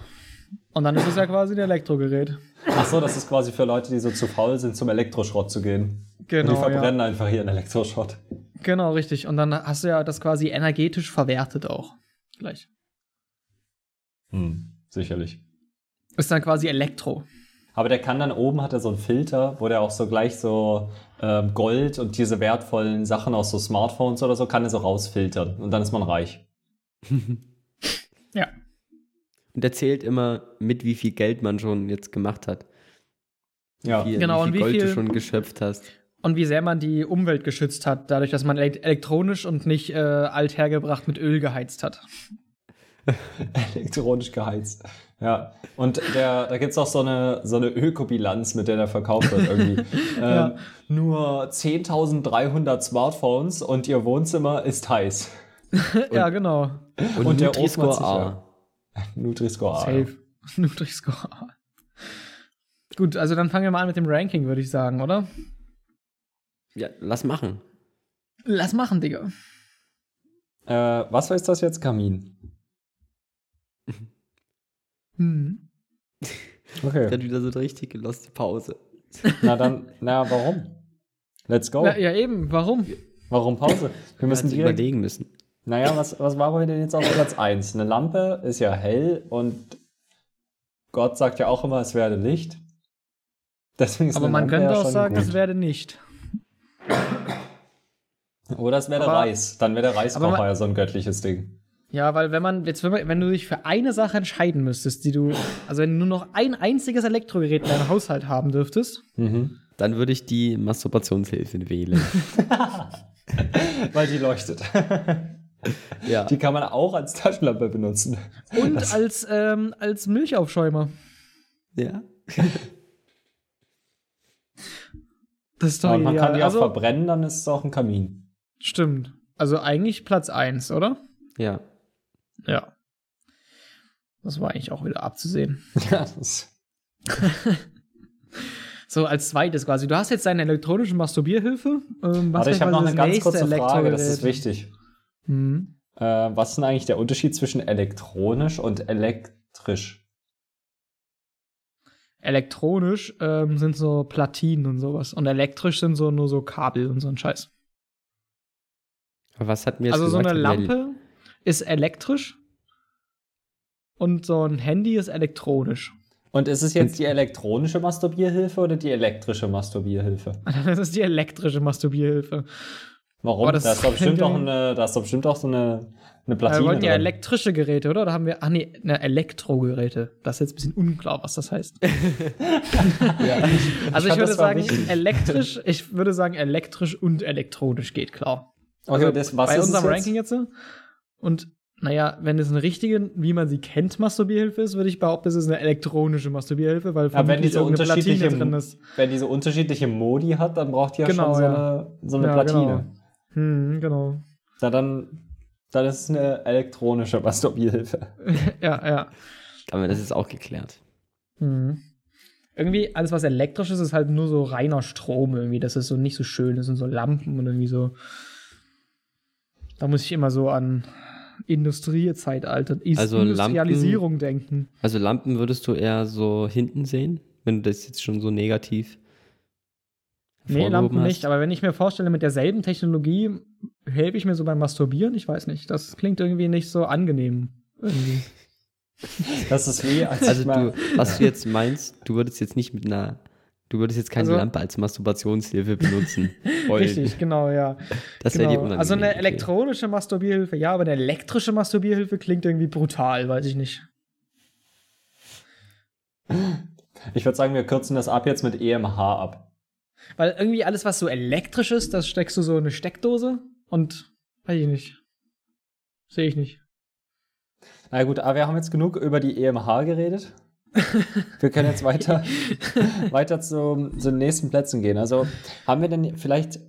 Und dann ist es ja quasi ein Elektrogerät.
Ach so, das ist quasi für Leute, die so zu faul sind, zum Elektroschrott zu gehen. Und
Genau.
die
Ja.
verbrennen einfach ihren Elektroschrott.
Genau, richtig. Und dann hast du ja das quasi energetisch verwertet auch. Gleich.
Hm, sicherlich.
Ist dann quasi Elektro.
Aber der kann dann oben, hat er so einen Filter, wo der auch so gleich so ähm, Gold und diese wertvollen Sachen aus so Smartphones oder so, kann er so rausfiltern. Und dann ist man reich.
Ja.
Und er zählt immer mit, wie viel Geld man schon jetzt gemacht hat.
Ja.
Wie,
Genau,
wie
und
viel
wie
Gold du
viel-
schon geschöpft hast.
Und wie sehr man die Umwelt geschützt hat, dadurch, dass man elekt elektronisch und nicht äh, althergebracht mit Öl geheizt hat.
Elektronisch geheizt. Ja. Und der, da gibt es auch so eine, so eine Ökobilanz, mit der der verkauft wird irgendwie. ähm,
Ja.
Nur 10.300 Smartphones und ihr Wohnzimmer ist heiß.
ja, genau.
Und,
Und der
Nutri-Score A.
Nutri-Score A.
Safe. Nutri-Score. Gut, also dann fangen wir mal an mit dem Ranking, würde ich sagen, oder?
Ja, lass machen.
Lass machen, Digga.
Äh, was ist das jetzt? Kamin.
Hm.
Der
Okay.
hat wieder so eine richtig geloste Pause.
Na dann, na warum? Let's go.
Ja, ja, eben. Warum?
Warum Pause? Wir müssen direkt.
überlegen müssen.
Naja, was, was waren wir denn jetzt auf Platz 1? Eine Lampe ist ja hell und Gott sagt ja auch immer, es werde Licht. Deswegen ist
Aber man
Lampe
könnte
ja
auch sagen,
gut.
es werde nicht.
Oder es wäre
Aber-
Reis. Dann wäre der
man-
ja so ein göttliches Ding.
Ja, weil wenn man jetzt, wenn, man, wenn du dich für eine Sache entscheiden müsstest, die du, also wenn du nur noch ein einziges Elektrogerät in deinem Haushalt haben dürftest,
Mhm.
Dann würde ich die Masturbationshilfe wählen.
Weil die leuchtet.
ja.
Die kann man auch als Taschenlampe benutzen.
und als, ähm, als Milchaufschäumer.
ja.
Das ist doch
Aber man
ideal.
kann die auch
also,
verbrennen, dann ist es auch ein Kamin.
Stimmt. Also eigentlich Platz 1, oder?
Ja.
Ja. Das war eigentlich auch wieder abzusehen.
Ja, das
So als zweites quasi. Du hast jetzt deine elektronische Masturbierhilfe. Ähm, was
Warte, ich habe noch eine ganz kurze Frage, das ist wichtig.
Mhm.
Äh, was ist denn eigentlich der Unterschied zwischen elektronisch und elektrisch?
Elektronisch ähm, sind so Platinen und sowas. Und elektrisch sind so nur so Kabel und so ein Scheiß.
Aber was hat mir jetzt
Also so eine Lampe ist elektrisch und so ein Handy ist elektronisch.
Und ist es jetzt die elektronische Masturbierhilfe oder die elektrische Masturbierhilfe?
Das ist die elektrische Masturbierhilfe.
Warum?
Aber das
da ist doch bestimmt auch eine, da ist doch bestimmt auch so eine, eine Platine
wir wollten ja elektrische Geräte, oder? Oder haben wir. Ach nee, ne, Elektrogeräte. Das ist jetzt ein bisschen unklar, was das heißt.
Ja.
Also ich,
fand,
würde sagen,
wichtig.
elektrisch, ich würde sagen, elektrisch und elektronisch geht klar.
Okay,
Also
das, was
bei
ist
unserem
es
Ranking jetzt. Und naja, wenn es eine richtige, wie man sie kennt, Masturbierhilfe ist, würde ich behaupten, es ist eine elektronische Masturbierhilfe, weil
Ja, wenn die
vermutlich
so
irgendeine Platine
unterschiedliche,
drin ist.
wenn die so unterschiedliche Modi hat, dann braucht die ja
Genau,
schon so
ja.
eine, so eine
Ja,
Platine.
genau. Hm, genau.
Na, dann, dann ist es eine elektronische Masturbierhilfe.
Ja, ja.
Aber das ist auch geklärt.
Hm. Irgendwie alles, was elektrisch ist, ist halt nur so reiner Strom irgendwie. Das ist so nicht so schön. Das sind so Lampen und irgendwie so. Da muss ich immer so an Industriezeitalter,
Also
Industrialisierung denken.
Also Lampen würdest du eher so hinten sehen, wenn du das jetzt schon so negativ
Nee, Lampen
hast?
nicht. Aber wenn ich mir vorstelle, mit derselben Technologie helfe ich mir so beim Masturbieren, ich weiß nicht. Das klingt irgendwie nicht so angenehm. Irgendwie.
Das ist wie, als
Also
ich mal,
du, was du jetzt meinst, du würdest jetzt nicht mit einer, du würdest jetzt keine
Also-
Lampe als Masturbationshilfe benutzen.
Richtig, genau, ja.
Das wäre
Genau.
unangenehm.
Also eine elektronische Masturbierhilfe, ja, aber eine elektrische Masturbierhilfe klingt irgendwie brutal, weiß ich nicht.
ich würde sagen, wir kürzen das ab jetzt mit EMH ab.
Weil irgendwie alles, was so elektrisch ist, das steckst du so in eine Steckdose und weiß ich nicht. Sehe ich nicht.
Na gut, aber wir haben jetzt genug über die EMH geredet. Wir können jetzt weiter, weiter zu, zu den nächsten Plätzen gehen. Also haben wir denn vielleicht,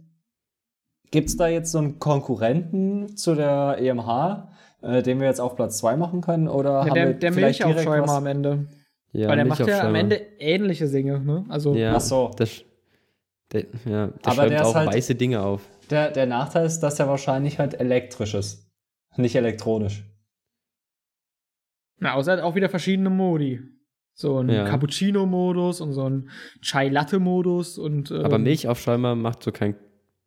gibt es da jetzt so einen Konkurrenten zu der EMH, äh, den wir jetzt auf Platz 2 machen können? Oder
Ja,
haben
der
wir
der
vielleicht direkt
Milchaufschäumer
was-
am Ende.
Ja,
Weil der macht ja am. Ende ähnliche Dinge, ne? Also,
Ja,
Ach so.
Das, der, ja, der
Aber
schäumt
der
auch
halt-
weiße Dinge auf.
Der, der Nachteil ist, dass er wahrscheinlich halt elektrisch ist, nicht elektronisch.
na, außer er hat auch wieder verschiedene Modi. So ein
Ja.
Cappuccino-Modus und so ein Chai-Latte-Modus und. Ähm,
Aber Milchaufschäumer macht so kein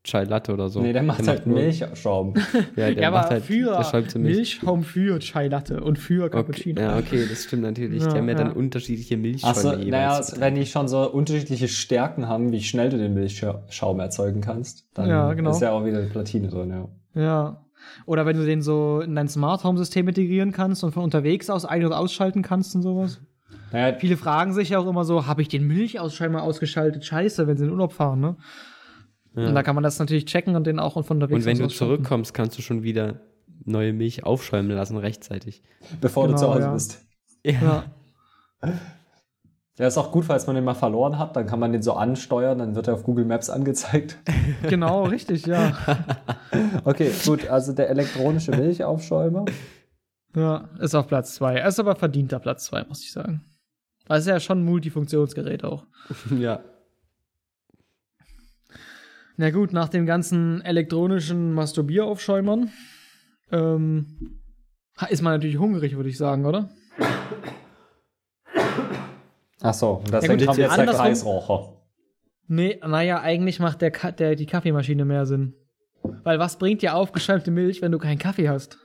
Chai Latte oder so.
nee, der macht halt
nur-
Milchschaum.
Ja, der
ja,
macht
aber
halt,
für
der Milch.
Milchschaum für Chai Latte und für
Okay,
Cappuccino.
ja, okay, das stimmt natürlich.
Ja,
die haben ja,
ja.
dann unterschiedliche Milchschäume
Achso, naja, wenn die schon so unterschiedliche Stärken haben, wie schnell du den Milchschaum erzeugen kannst, dann
Ja, genau.
ist ja auch wieder eine Platine drin, ja.
Ja. Oder wenn du den so in dein Smart Home System integrieren kannst und von unterwegs aus ein- oder ausschalten kannst und sowas.
Naja,
Viele fragen sich ja auch immer so, habe ich den Milchausschalter ausgeschaltet? Scheiße, wenn sie in den Urlaub fahren, ne?
Ja.
Und da kann man das natürlich checken und den auch von unterwegs
Und wenn du zurückkommst, kannst du schon wieder neue Milch aufschäumen lassen rechtzeitig.
bevor du
Genau,
zu Hause
ja.
bist.
Ja.
Ja, ist auch gut, falls man den mal verloren hat, dann kann man den so ansteuern, dann wird er auf Google Maps angezeigt.
genau, richtig, ja.
Okay, gut, also der elektronische Milchaufschäumer.
Ja, ist auf Platz 2. Ist aber verdienter Platz 2, muss ich sagen. Weil es ist ja schon ein Multifunktionsgerät auch.
ja.
Na gut, nach den ganzen elektronischen Masturbieraufschäumern ähm, ist man natürlich hungrig, würde ich sagen, oder?
Achso, und deswegen
gut,
haben wir jetzt der Kreisraucher.
Nee, naja, eigentlich macht der, Ka der, die Kaffeemaschine mehr Sinn. Weil was bringt dir aufgeschäumte Milch, wenn du keinen Kaffee hast?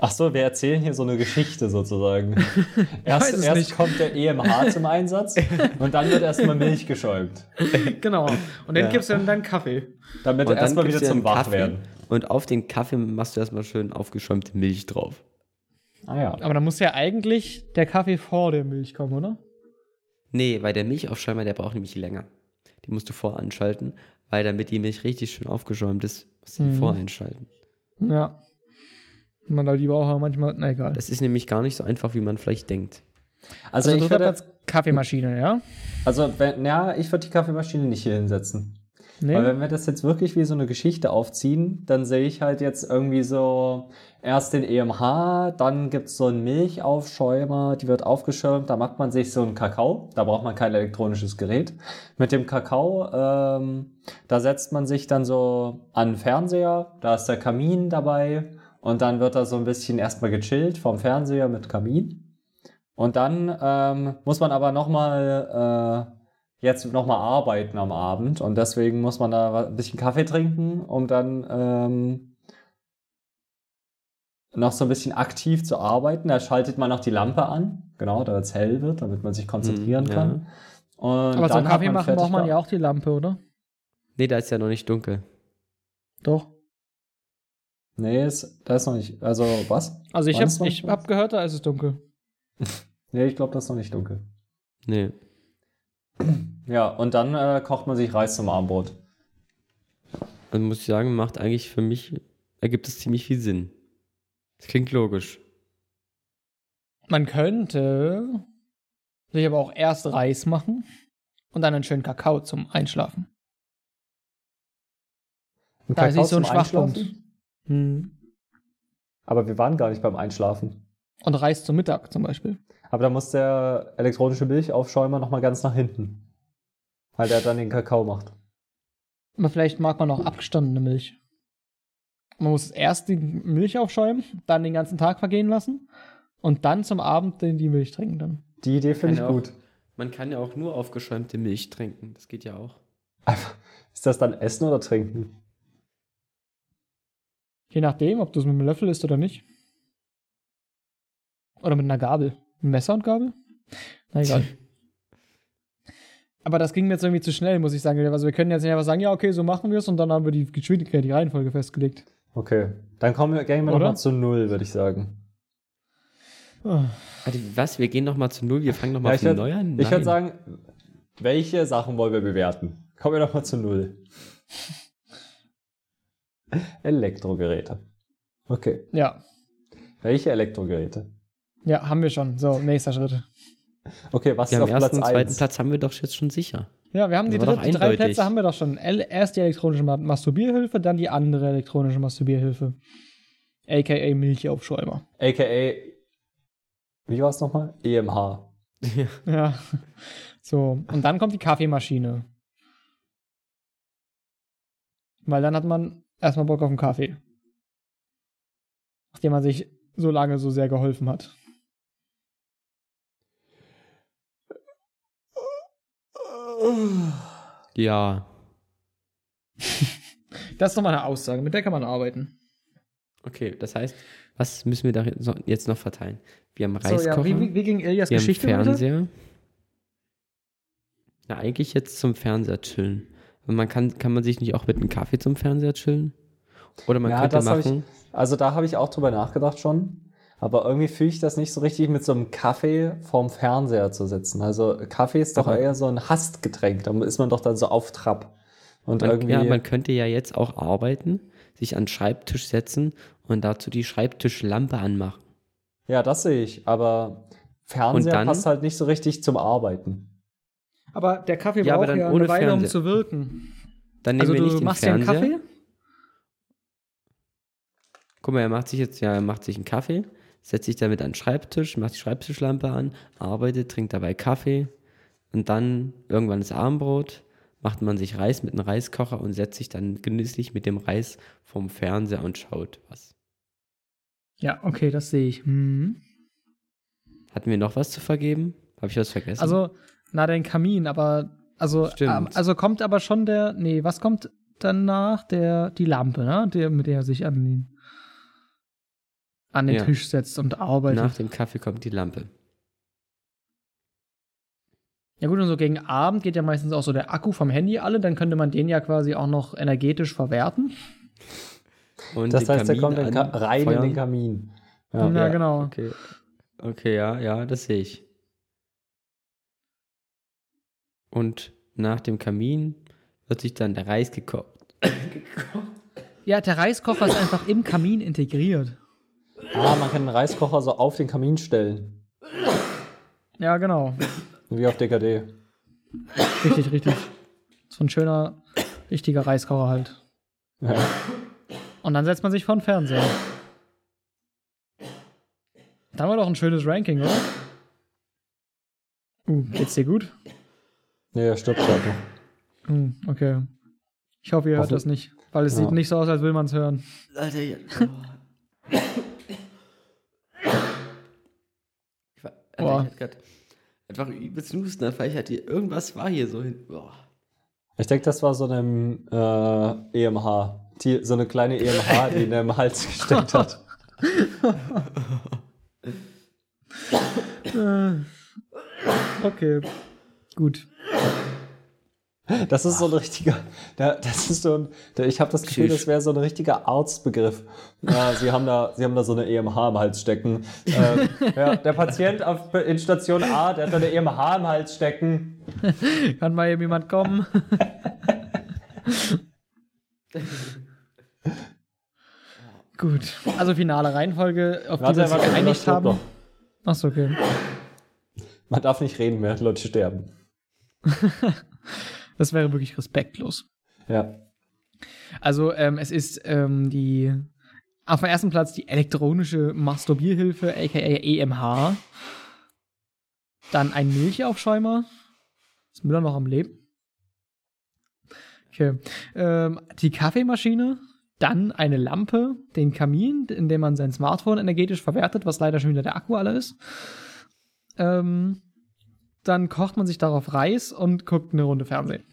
Ach so, wir erzählen hier so eine Geschichte sozusagen. erst erst kommt der EMH zum Einsatz und dann wird erstmal Milch geschäumt.
Genau. Und dann
Ja.
gibst du dann deinen Kaffee.
Damit
Und
erstmal wieder zum
Kaffee
Wachwerden.
Und auf den Kaffee machst du erstmal schön aufgeschäumte Milch drauf.
Ah ja.
Aber dann muss ja eigentlich der Kaffee vor der Milch kommen, oder?
Nee, weil der Milchaufschäumer, der braucht nämlich länger. Die musst du voranschalten, weil damit die Milch richtig schön aufgeschäumt ist, musst du die
Mhm.
voreinschalten.
Ja. Man, die braucht auch manchmal, na egal.
Das ist nämlich gar nicht so einfach, wie man vielleicht denkt.
Also,
Also,
ich würde,
Platz Kaffeemaschine, ja?
also wenn, ja, ich würde die Kaffeemaschine nicht hier hinsetzen.
Nee.
Weil wenn wir das jetzt wirklich wie so eine Geschichte aufziehen, dann sehe ich halt jetzt irgendwie so erst den EMH, dann gibt es so einen Milchaufschäumer, die wird aufgeschäumt, da macht man sich so einen Kakao, da braucht man kein elektronisches Gerät. Mit dem Kakao, ähm, da setzt man sich dann so an den Fernseher, da ist der Kamin dabei und dann wird da so ein bisschen erstmal gechillt vom Fernseher mit Kamin. Und dann ähm, muss man aber nochmal äh, jetzt nochmal arbeiten am Abend und deswegen muss man da ein bisschen Kaffee trinken, um dann ähm, noch so ein bisschen aktiv zu arbeiten. Da schaltet man noch die Lampe an, genau, damit es hell wird, damit man sich konzentrieren
Mhm,
kann. Und
Aber
dann
zum Kaffee machen braucht man ja auch die Lampe, oder?
Nee, da ist ja noch nicht dunkel.
Doch.
Nee, ist, da ist noch nicht. Also, was?
Also ich habe ich hab gehört, da ist es dunkel.
Nee, ich glaube, das ist noch nicht dunkel.
Nee.
Ja, und dann äh, kocht man sich Reis zum Abendbrot.
Also muss ich sagen, macht eigentlich für mich, ergibt es ziemlich viel Sinn. Das klingt logisch.
Man könnte sich aber auch erst Reis machen und dann einen schönen Kakao zum Einschlafen.
Ein
Da ist nicht so ein Schwachpunkt.
Einschlafen?
Hm.
Aber wir waren gar nicht beim Einschlafen.
Und Reis zum Mittag zum Beispiel.
Aber da muss der elektronische Milchaufschäumer nochmal ganz nach hinten. Weil der dann den Kakao macht.
Aber vielleicht mag man auch abgestandene Milch. Man muss erst die Milch aufschäumen, dann den ganzen Tag vergehen lassen und dann zum Abend die Milch trinken dann.
Die Idee finde ich gut.
Man kann ja auch nur aufgeschäumte Milch trinken. Das geht ja auch.
Ist das dann Essen oder Trinken?
Je nachdem, ob du es mit einem Löffel isst oder nicht. Oder mit einer Gabel. Messer und Gabel? Na egal. Aber das ging mir jetzt irgendwie zu schnell, muss ich sagen. Also wir können jetzt nicht einfach sagen, ja, okay, so machen wir es und dann haben wir die Geschwindigkeit, die Reihenfolge festgelegt.
Okay. Dann kommen wir, gehen wir nochmal zu Null, würde ich sagen.
Ah.
Warte, was? Wir gehen nochmal zu Null, wir fangen nochmal
Ja,
von
ich
neu an?
Ich würde sagen, welche Sachen wollen wir bewerten? Kommen wir nochmal zu Null. Elektrogeräte. Okay.
Ja,
Welche Elektrogeräte?
ja, haben wir schon. So, nächster Schritt.
Okay, was
Wir
ist
haben
auf
ersten und
Platz
zweiten
1?
Platz haben wir doch jetzt schon sicher.
Ja, wir haben die,
Das
dritte, drei. Plätze haben wir doch schon. Erst die elektronische Ma- Masturbierhilfe, dann die andere elektronische Masturbierhilfe. AKA Milchaufschäumer.
AKA, wie war es nochmal? EMH.
Ja. So, und dann kommt die Kaffeemaschine. Weil dann hat man erstmal Bock auf einen Kaffee. Nachdem man sich so lange so sehr geholfen hat.
Ja.
Das ist doch mal eine Aussage, mit der kann man arbeiten.
Okay, das heißt, was müssen wir da so- jetzt noch verteilen? Wir haben
So,
Reiskocher,
ja, wie, wie, ging Ilias
wir
Geschichte
haben? Fernseher. Ja, eigentlich jetzt zum Fernseher chillen. Man kann, kann man sich nicht auch mit einem Kaffee zum Fernseher chillen? Oder man
Ja,
könnte machen,
Also da habe ich auch drüber nachgedacht schon. Aber irgendwie fühle ich das nicht so richtig mit so einem Kaffee vorm Fernseher zu sitzen. Also Kaffee ist doch
Aber-
eher so ein Hastgetränk. Da ist man doch dann so auf Trab. Und
man,
irgendwie.
ja, man könnte ja jetzt auch arbeiten, sich an den Schreibtisch setzen und dazu die Schreibtischlampe anmachen.
ja, das sehe ich. Aber Fernseher
dann?
passt halt nicht so richtig zum Arbeiten.
Aber der Kaffee
Ja,
braucht ja
ohne
eine Weile, um
Fernseher.
zu wirken.
Dann nehmen
Also
wir nicht
du machst dir einen. Kaffee?
Guck mal, er macht sich jetzt, ja, er macht sich einen Kaffee, setzt sich damit an den Schreibtisch, macht die Schreibtischlampe an, arbeitet, trinkt dabei Kaffee und dann irgendwann ist Abendbrot, macht man sich Reis mit einem Reiskocher und setzt sich dann genüsslich mit dem Reis vom Fernseher und schaut was.
Ja, okay, das sehe ich. Mhm.
Hatten wir noch was zu vergeben? Habe ich was vergessen?
Also, na, den Kamin, aber Also,
Stimmt.
ähm, also kommt aber schon der, nee, was kommt danach? Der, die Lampe, ne? Der, mit der er sich an den, an den
Ja.
Tisch setzt und arbeitet.
Nach dem Kaffee kommt die Lampe.
Ja gut, und so gegen Abend geht ja meistens auch so der Akku vom Handy alle, dann könnte man den ja quasi auch noch energetisch verwerten.
Und
Das heißt, der
Kamin
kommt in Ka rein in
anfeuern.
den Kamin.
Ja,
Ja.
genau.
Okay. Okay, ja, ja, das sehe ich. Und nach dem Kamin wird sich dann der Reis gekocht.
Ja, der Reiskocher ist einfach im Kamin integriert.
Ah, man kann den Reiskocher so auf den Kamin stellen.
Ja, genau.
Wie auf DKD.
Richtig, richtig. So ein schöner, richtiger Reiskocher halt.
Ja.
Und dann setzt man sich vor den Fernseher. Da haben wir doch ein schönes Ranking, oder? Uh, geht's dir gut?
Nee, er stirbt gerade.
Hm, okay. Ich hoffe, ihr hört das nicht, weil es
Ja.
sieht nicht so aus, als will man es hören.
Alter, ja. Ich war, Alter,
Boah.
ich hatte grad einfach übelst Husten, weil ich hatte irgendwas war hier so hin. Boah.
Ich denke, das war so eine äh, EMH. Die, so eine kleine EMH, die in dem Hals gesteckt hat.
Äh, okay. Gut.
Das ist so ein richtiger, da- das ist so ein, ich habe das Gefühl, das wäre so ein richtiger Arztbegriff. Ja, Sie haben da, Sie haben da so eine EMH im Hals stecken. Ähm, ja, der Patient auf, in Station A, der hat da eine EMH im Hals stecken.
Kann mal eben jemand kommen? Gut. Also finale Reihenfolge, auf die wir uns geeinigt haben. Achso, okay.
Man darf nicht reden, während Leute sterben.
Das wäre wirklich respektlos.
Ja.
Also ähm, es ist ähm, die auf dem ersten Platz die elektronische Masturbierhilfe, aka EMH. Dann ein Milchaufschäumer. Ist Müller noch am Leben? Okay. Ähm, die Kaffeemaschine. Dann eine Lampe, den Kamin, in dem man sein Smartphone energetisch verwertet, was leider schon wieder der Akku alle ist. Ähm, dann kocht man sich darauf Reis und guckt eine Runde Fernsehen.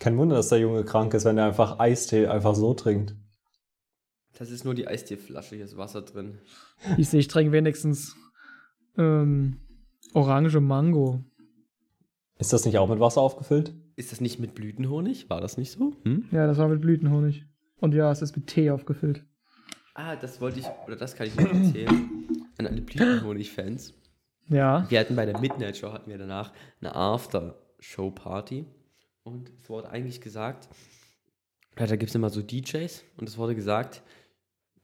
Kein Wunder, dass der Junge krank ist, wenn er einfach Eistee einfach so trinkt.
Das ist nur die Eisteeflasche, hier ist Wasser drin.
Ich sehe, ich trinke wenigstens ähm, Orange Mango.
Ist das nicht auch mit Wasser aufgefüllt?
Ist das nicht mit Blütenhonig? War das nicht so? Hm?
Ja, das war mit Blütenhonig. Und ja, es ist mit Tee aufgefüllt.
Ah, das wollte ich, oder das kann ich noch erzählen. An alle Blütenhonig-Fans.
Ja.
Wir hatten bei der Midnight Show hatten wir danach eine After-Show-Party. Und es wurde eigentlich gesagt, da gibt es immer so DJs und es wurde gesagt,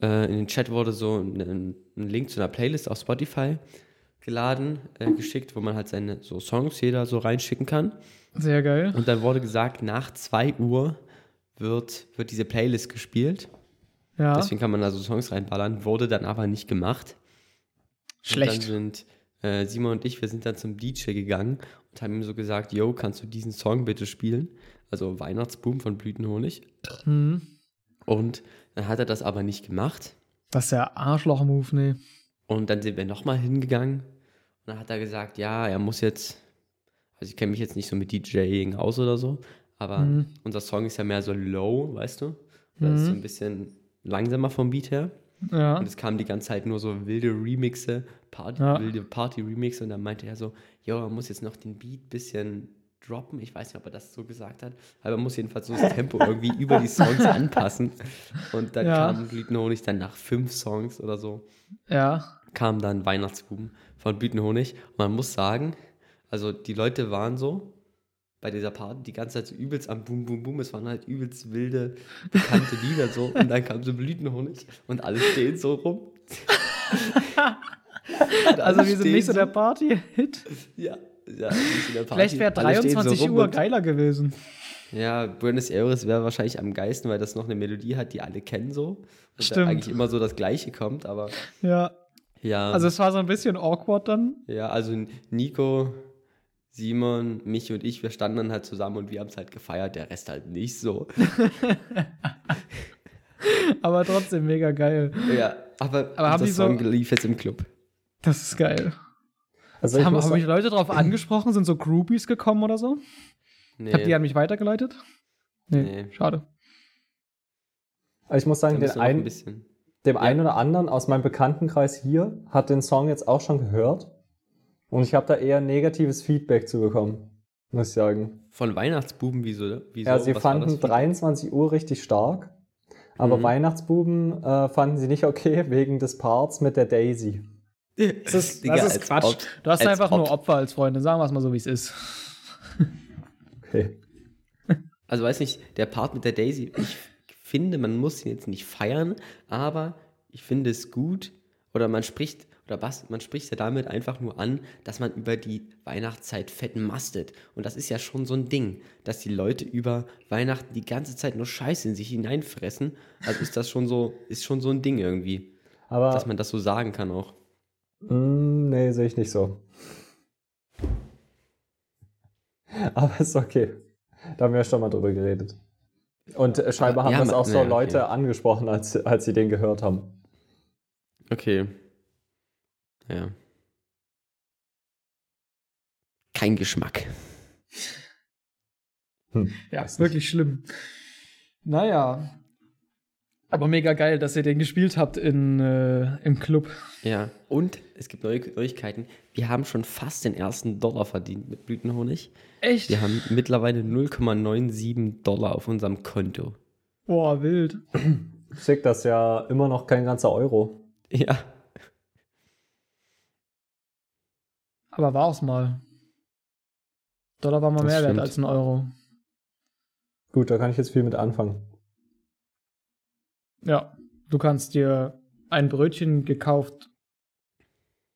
äh, in den Chat wurde so ein, ein Link zu einer Playlist auf Spotify geladen, äh, geschickt, wo man halt seine so Songs jeder so reinschicken kann.
Sehr geil.
Und dann wurde gesagt, nach 2 Uhr wird, wird diese Playlist gespielt.
Ja.
Deswegen kann man da so Songs reinballern, wurde dann aber nicht gemacht. Und
Schlecht.
dann sind äh, Simon und ich, wir sind dann zum DJ gegangen und haben ihm so gesagt, yo, kannst du diesen Song bitte spielen? Also Weihnachtsboom von Blütenhonig.
Hm.
Und dann hat er das aber nicht gemacht.
Das ist ja Arschloch-Move, nee.
Und dann sind wir nochmal hingegangen und dann hat er gesagt, ja, er muss jetzt, also ich kenne mich jetzt nicht so mit DJing aus oder so, aber
Mhm.
unser Song ist ja mehr so low, weißt du? Das ist so ein bisschen langsamer vom Beat her.
Ja.
Und es kamen die ganze Zeit nur so wilde Remixe, Party,
Ja.
wilde Party-Remixe. Und dann meinte er so, jo, man muss jetzt noch den Beat bisschen droppen. Ich weiß nicht, ob er das so gesagt hat. Aber man muss jedenfalls so das Tempo irgendwie über die Songs anpassen. Und dann
Ja.
kam Blütenhonig dann nach fünf Songs oder so,
Ja.
kam dann Weihnachtsbuben von Blütenhonig. Und man muss sagen, also die Leute waren so bei dieser Party die ganze Zeit so übelst am Boom, Boom, Boom. Es waren halt übelst wilde, bekannte Lieder so. Und dann kam so Blütenhonig und alle stehen so rum.
Also wir sind nicht so der Party-Hit.
Ja, ja nicht in der Party.
Vielleicht wäre
Alle stehen
23
rum
Uhr geiler gewesen.
Ja, Buenos Aires wäre wahrscheinlich am geilsten, weil das noch eine Melodie hat, die alle kennen so. Und
Stimmt.
eigentlich immer so das Gleiche kommt, aber
Ja.
ja.
Also es war so ein bisschen awkward dann.
ja, also Nico, Simon, mich und ich, wir standen dann halt zusammen und wir haben es halt gefeiert, der Rest halt nicht so.
Aber trotzdem mega geil.
Ja, aber,
Aber haben die so-
Song lief jetzt im Club.
Das ist geil.
Also ich
haben
muss
hab mich Leute drauf angesprochen? Sind so Groupies gekommen oder so?
Nee.
Habt ihr an mich weitergeleitet? Nee,
Nee.
schade.
ich muss sagen, den
ein
einen,
bisschen.
dem einen oder anderen aus meinem Bekanntenkreis hier hat den Song jetzt auch schon gehört. Und ich habe da eher negatives Feedback zu bekommen, muss ich sagen.
Von Weihnachtsbuben, wieso? wieso?
Ja, sie
Was
fanden
das für-
23 Uhr richtig stark, aber
Mhm.
Weihnachtsbuben äh, fanden sie nicht okay wegen des Parts mit der Daisy.
Das ist,
Digga,
das ist Quatsch.
ob-
du hast einfach
ob.
nur Opfer als Freunde. Sagen wir es mal so, wie es ist.
Okay.
Also weiß nicht, der Part mit der Daisy, ich finde, man muss ihn jetzt nicht feiern, aber ich finde es gut oder man spricht oder was, man spricht ja damit einfach nur an, dass man über die Weihnachtszeit fetten mastet. Und das ist ja schon so ein Ding, dass die Leute über Weihnachten die ganze Zeit nur Scheiße in sich hineinfressen. Also ist das schon so, ist schon so ein Ding irgendwie,
Aber
dass man das so sagen kann auch.
Mm, nee, sehe ich nicht so. Aber ist okay. Da haben wir ja schon mal drüber geredet. Und äh, scheinbar haben
Ja,
das auch so
ja, okay.
Leute angesprochen, als, als sie den gehört haben.
Okay. Ja. Kein Geschmack.
Hm,
Ja, wirklich schlimm. Naja. Aber mega geil, dass ihr den gespielt habt in, äh, im Club.
Ja, und es gibt neue Neuigkeiten. Wir haben schon fast den ersten Dollar verdient mit Blütenhonig.
Echt?
Wir haben mittlerweile 0,97 Dollar auf unserem Konto.
Boah, wild.
Schick das ja immer noch kein ganzer Euro.
Ja,
Aber war es mal. Dollar war mal
Das
mehr wert
stimmt.
als ein Euro.
Gut, da kann ich jetzt viel mit anfangen.
Ja, du kannst dir ein Brötchen gekauft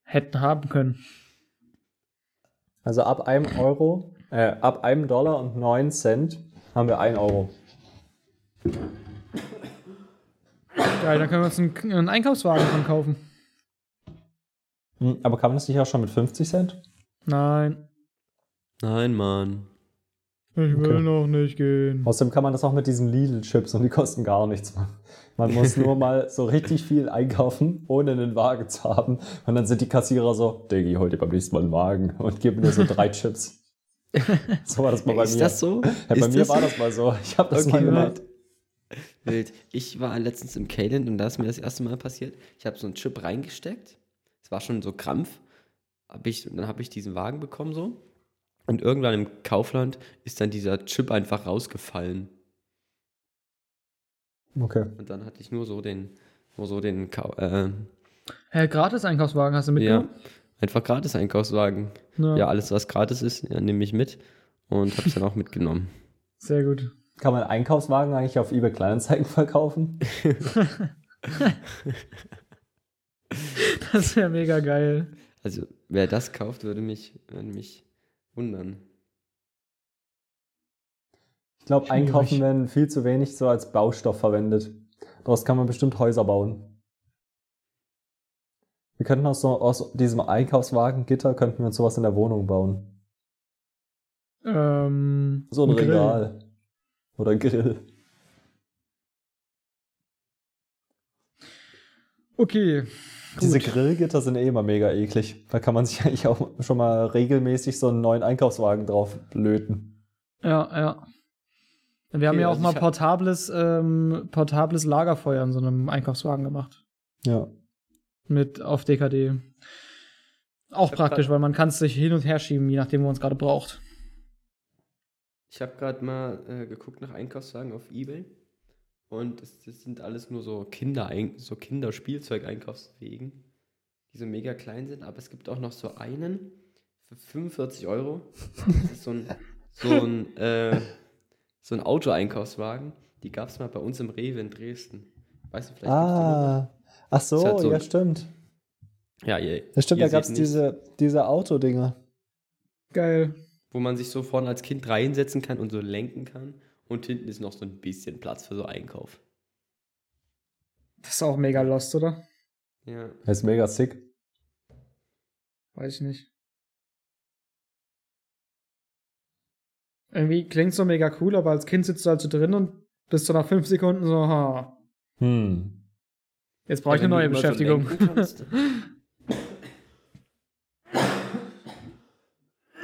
hätten haben können.
Also ab einem Euro, äh, ab einem Dollar und neun Cent haben wir ein Euro.
Geil, dann können wir uns einen, einen Einkaufswagen von kaufen.
Hm, aber kann man das nicht auch schon mit 50 Cent?
Nein,
nein, Mann.
ich will
Okay.
noch nicht gehen.
Außerdem kann man das auch mit diesen Lidl-Chips und die kosten gar nichts. Man, man muss nur mal so richtig viel einkaufen, ohne einen Wagen zu haben. Und dann sind die Kassierer so, Diggi, hol dir beim nächsten Mal einen Wagen und geben dir so drei Chips. So war das mal bei
ist
mir.
das so?
Ja, bei
ist
mir war das mal so. Ich habe das
Okay,
mal gemacht.
wild. Wild. Ich war letztens im Kalen und da ist mir das erste Mal passiert. Ich habe so einen Chip reingesteckt. War schon so Krampf. Hab ich, und dann habe ich diesen Wagen bekommen so. Und irgendwann im Kaufland ist dann dieser Chip einfach rausgefallen.
Okay.
Und dann hatte ich nur so den, nur so den, äh,
Hä, gratis Einkaufswagen hast du
ja,
mitgenommen?
einfach gratis Einkaufswagen. Ja, alles was gratis ist, ja, nehme ich mit und habe es dann auch mitgenommen.
Sehr gut.
Kann man Einkaufswagen eigentlich auf eBay Kleinanzeigen verkaufen?
Das wäre mega geil.
Also wer das kauft, würde mich, würde mich wundern.
Ich glaube. Einkaufen werden viel zu wenig so als Baustoff verwendet. Daraus kann man bestimmt Häuser bauen. Wir könnten aus, so, aus diesem Einkaufswagengitter könnten wir uns sowas in der Wohnung bauen.
Ähm,
So ein,
Grill.
Regal. Oder ein Grill.
Okay.
Diese. Grillgitter sind eh immer mega eklig. Da kann man sich eigentlich auch schon mal regelmäßig so einen neuen Einkaufswagen drauf löten.
Ja, ja. Wir haben
Okay,
ja auch
also
mal portables, ähm, portables Lagerfeuer in so einem Einkaufswagen gemacht.
Ja.
Mit auf DKD. Auch praktisch, weil man kann es sich hin und her schieben, je nachdem, wo man es gerade braucht.
Ich habe gerade mal äh, geguckt nach Einkaufswagen auf Ebay und das, das sind alles nur so Kinder so Kinderspielzeug-Einkaufswegen, die so mega klein sind, aber es gibt auch noch so einen für 45 Euro. Das ist so ein, so ein, äh, so ein Auto-Einkaufswagen. Die gab es mal bei uns im Rewe in Dresden. Weißt du, vielleicht?
Ah. Ach so,
halt so-
ja, stimmt.
Ja, ihr,
Ja, stimmt,
ihr
da gab es diese, diese Autodinger.
Geil.
Wo man sich so vorne als Kind reinsetzen kann und so lenken kann. Und hinten ist noch so ein bisschen Platz für so Einkauf.
Das ist auch mega lost, oder?
Ja.
Das ist mega sick.
Weiß ich nicht. Irgendwie klingt so mega cool, aber als Kind sitzt du halt so drin und bist so nach fünf Sekunden so, ha,
Hm.
jetzt brauche ich eine neue
so
Beschäftigung.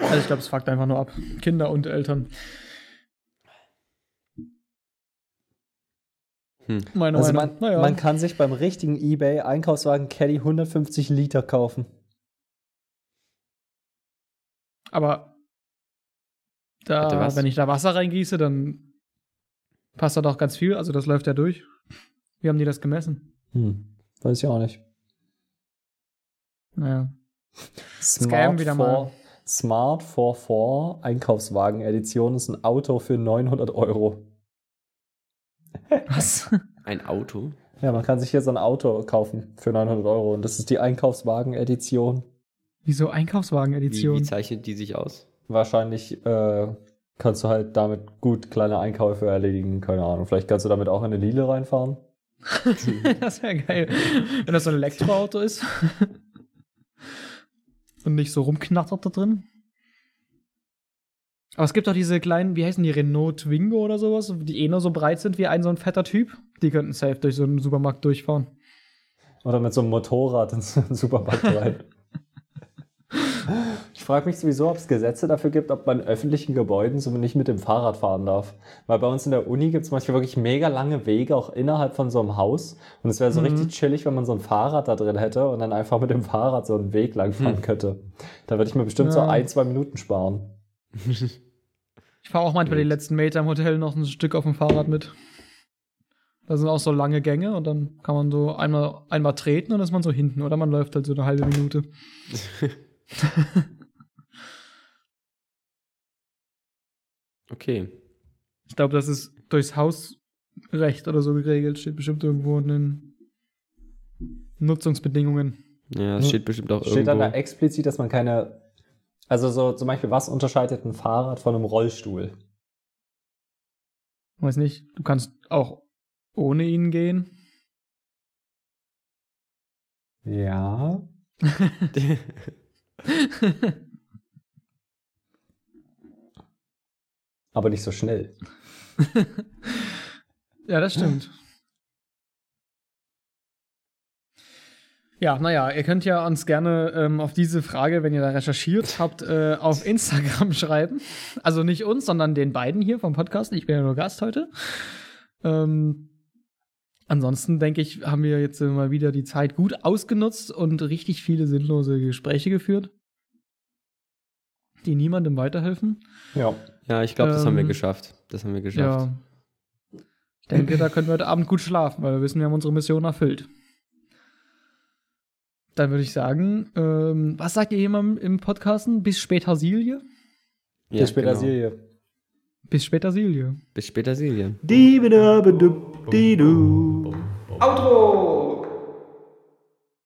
Also ich glaube, es fuckt einfach nur ab. Kinder und Eltern.
Hm.
Meine
Also
Meinung.
man, man kann sich beim richtigen eBay Einkaufswagen Caddy 150 Liter kaufen.
Aber da, wenn ich da Wasser reingieße, dann passt da doch ganz viel. Also das läuft ja durch. Wie haben die das gemessen?
Hm, weiß ich auch nicht.
Naja.
Smart
wieder
4
mal.
Smart 44 Einkaufswagen Edition ist ein Auto für 900 Euro.
Was?
Ein Auto?
Ja, man kann sich hier so ein Auto kaufen für 900 Euro und das ist die Einkaufswagen Edition.
Wieso
Wie,
Einkaufswagen-Edition?
wie zeichnet die sich aus?
Wahrscheinlich äh, kannst du halt damit gut kleine Einkäufe erledigen, keine Ahnung. Vielleicht kannst du damit auch in eine Lidl reinfahren.
das wäre geil. Wenn das so ein Elektroauto ist. Und nicht so rumknattert da drin. Aber es gibt doch diese kleinen, wie heißen die, Renault Twingo oder sowas, die eh nur so breit sind wie ein so ein fetter Typ. Die könnten safe durch so einen Supermarkt durchfahren.
Oder mit so einem Motorrad ins Supermarkt rein. Ich frage mich sowieso, ob es Gesetze dafür gibt, ob man in öffentlichen Gebäuden so nicht mit dem Fahrrad fahren darf. Weil bei uns in der Uni gibt es manchmal wirklich mega lange Wege, auch innerhalb von so einem Haus. Und es wäre so
Mhm.
richtig chillig, wenn man so ein Fahrrad da drin hätte und dann einfach mit dem Fahrrad so einen Weg lang fahren könnte. Da würde ich mir bestimmt so
Ja.
ein, zwei Minuten sparen.
Ich fahre auch manchmal die letzten Meter im Hotel noch ein Stück auf dem Fahrrad mit. Da sind auch so lange Gänge und dann kann man so einmal, einmal treten und dann ist man so hinten. Oder man läuft halt so eine halbe Minute.
Okay.
Ich glaube, das ist durchs Hausrecht oder so geregelt. Steht bestimmt irgendwo in den Nutzungsbedingungen.
Ja, es steht bestimmt auch
Steht dann da
irgendwo.
explizit, dass man keine. Also so zum Beispiel, was unterscheidet ein Fahrrad von einem Rollstuhl?
Weiß nicht, du kannst auch ohne ihn gehen.
Ja. Aber nicht so schnell.
ja, das stimmt. Ja, naja, ihr könnt ja uns gerne ähm, auf diese Frage, wenn ihr da recherchiert habt, äh, auf Instagram schreiben. Also nicht uns, sondern den beiden hier vom Podcast. Ich bin ja nur Gast heute. Ähm, ansonsten denke ich, haben wir jetzt mal wieder die Zeit gut ausgenutzt und richtig viele sinnlose Gespräche geführt, die niemandem weiterhelfen.
Ja.
Ja, ich glaube, das haben wir
Ähm,
geschafft. Das haben wir geschafft.
Ja. Ich denke, da können wir heute Abend gut schlafen, weil wir wissen, wir haben unsere Mission erfüllt. Dann würde ich sagen, ähm, was sagt ihr jemandem im Podcasten? Bis später Silje?
Ja,
Bis später
genau.
Silje.
Bis später Silje.
Bis später, Silje.
Outro!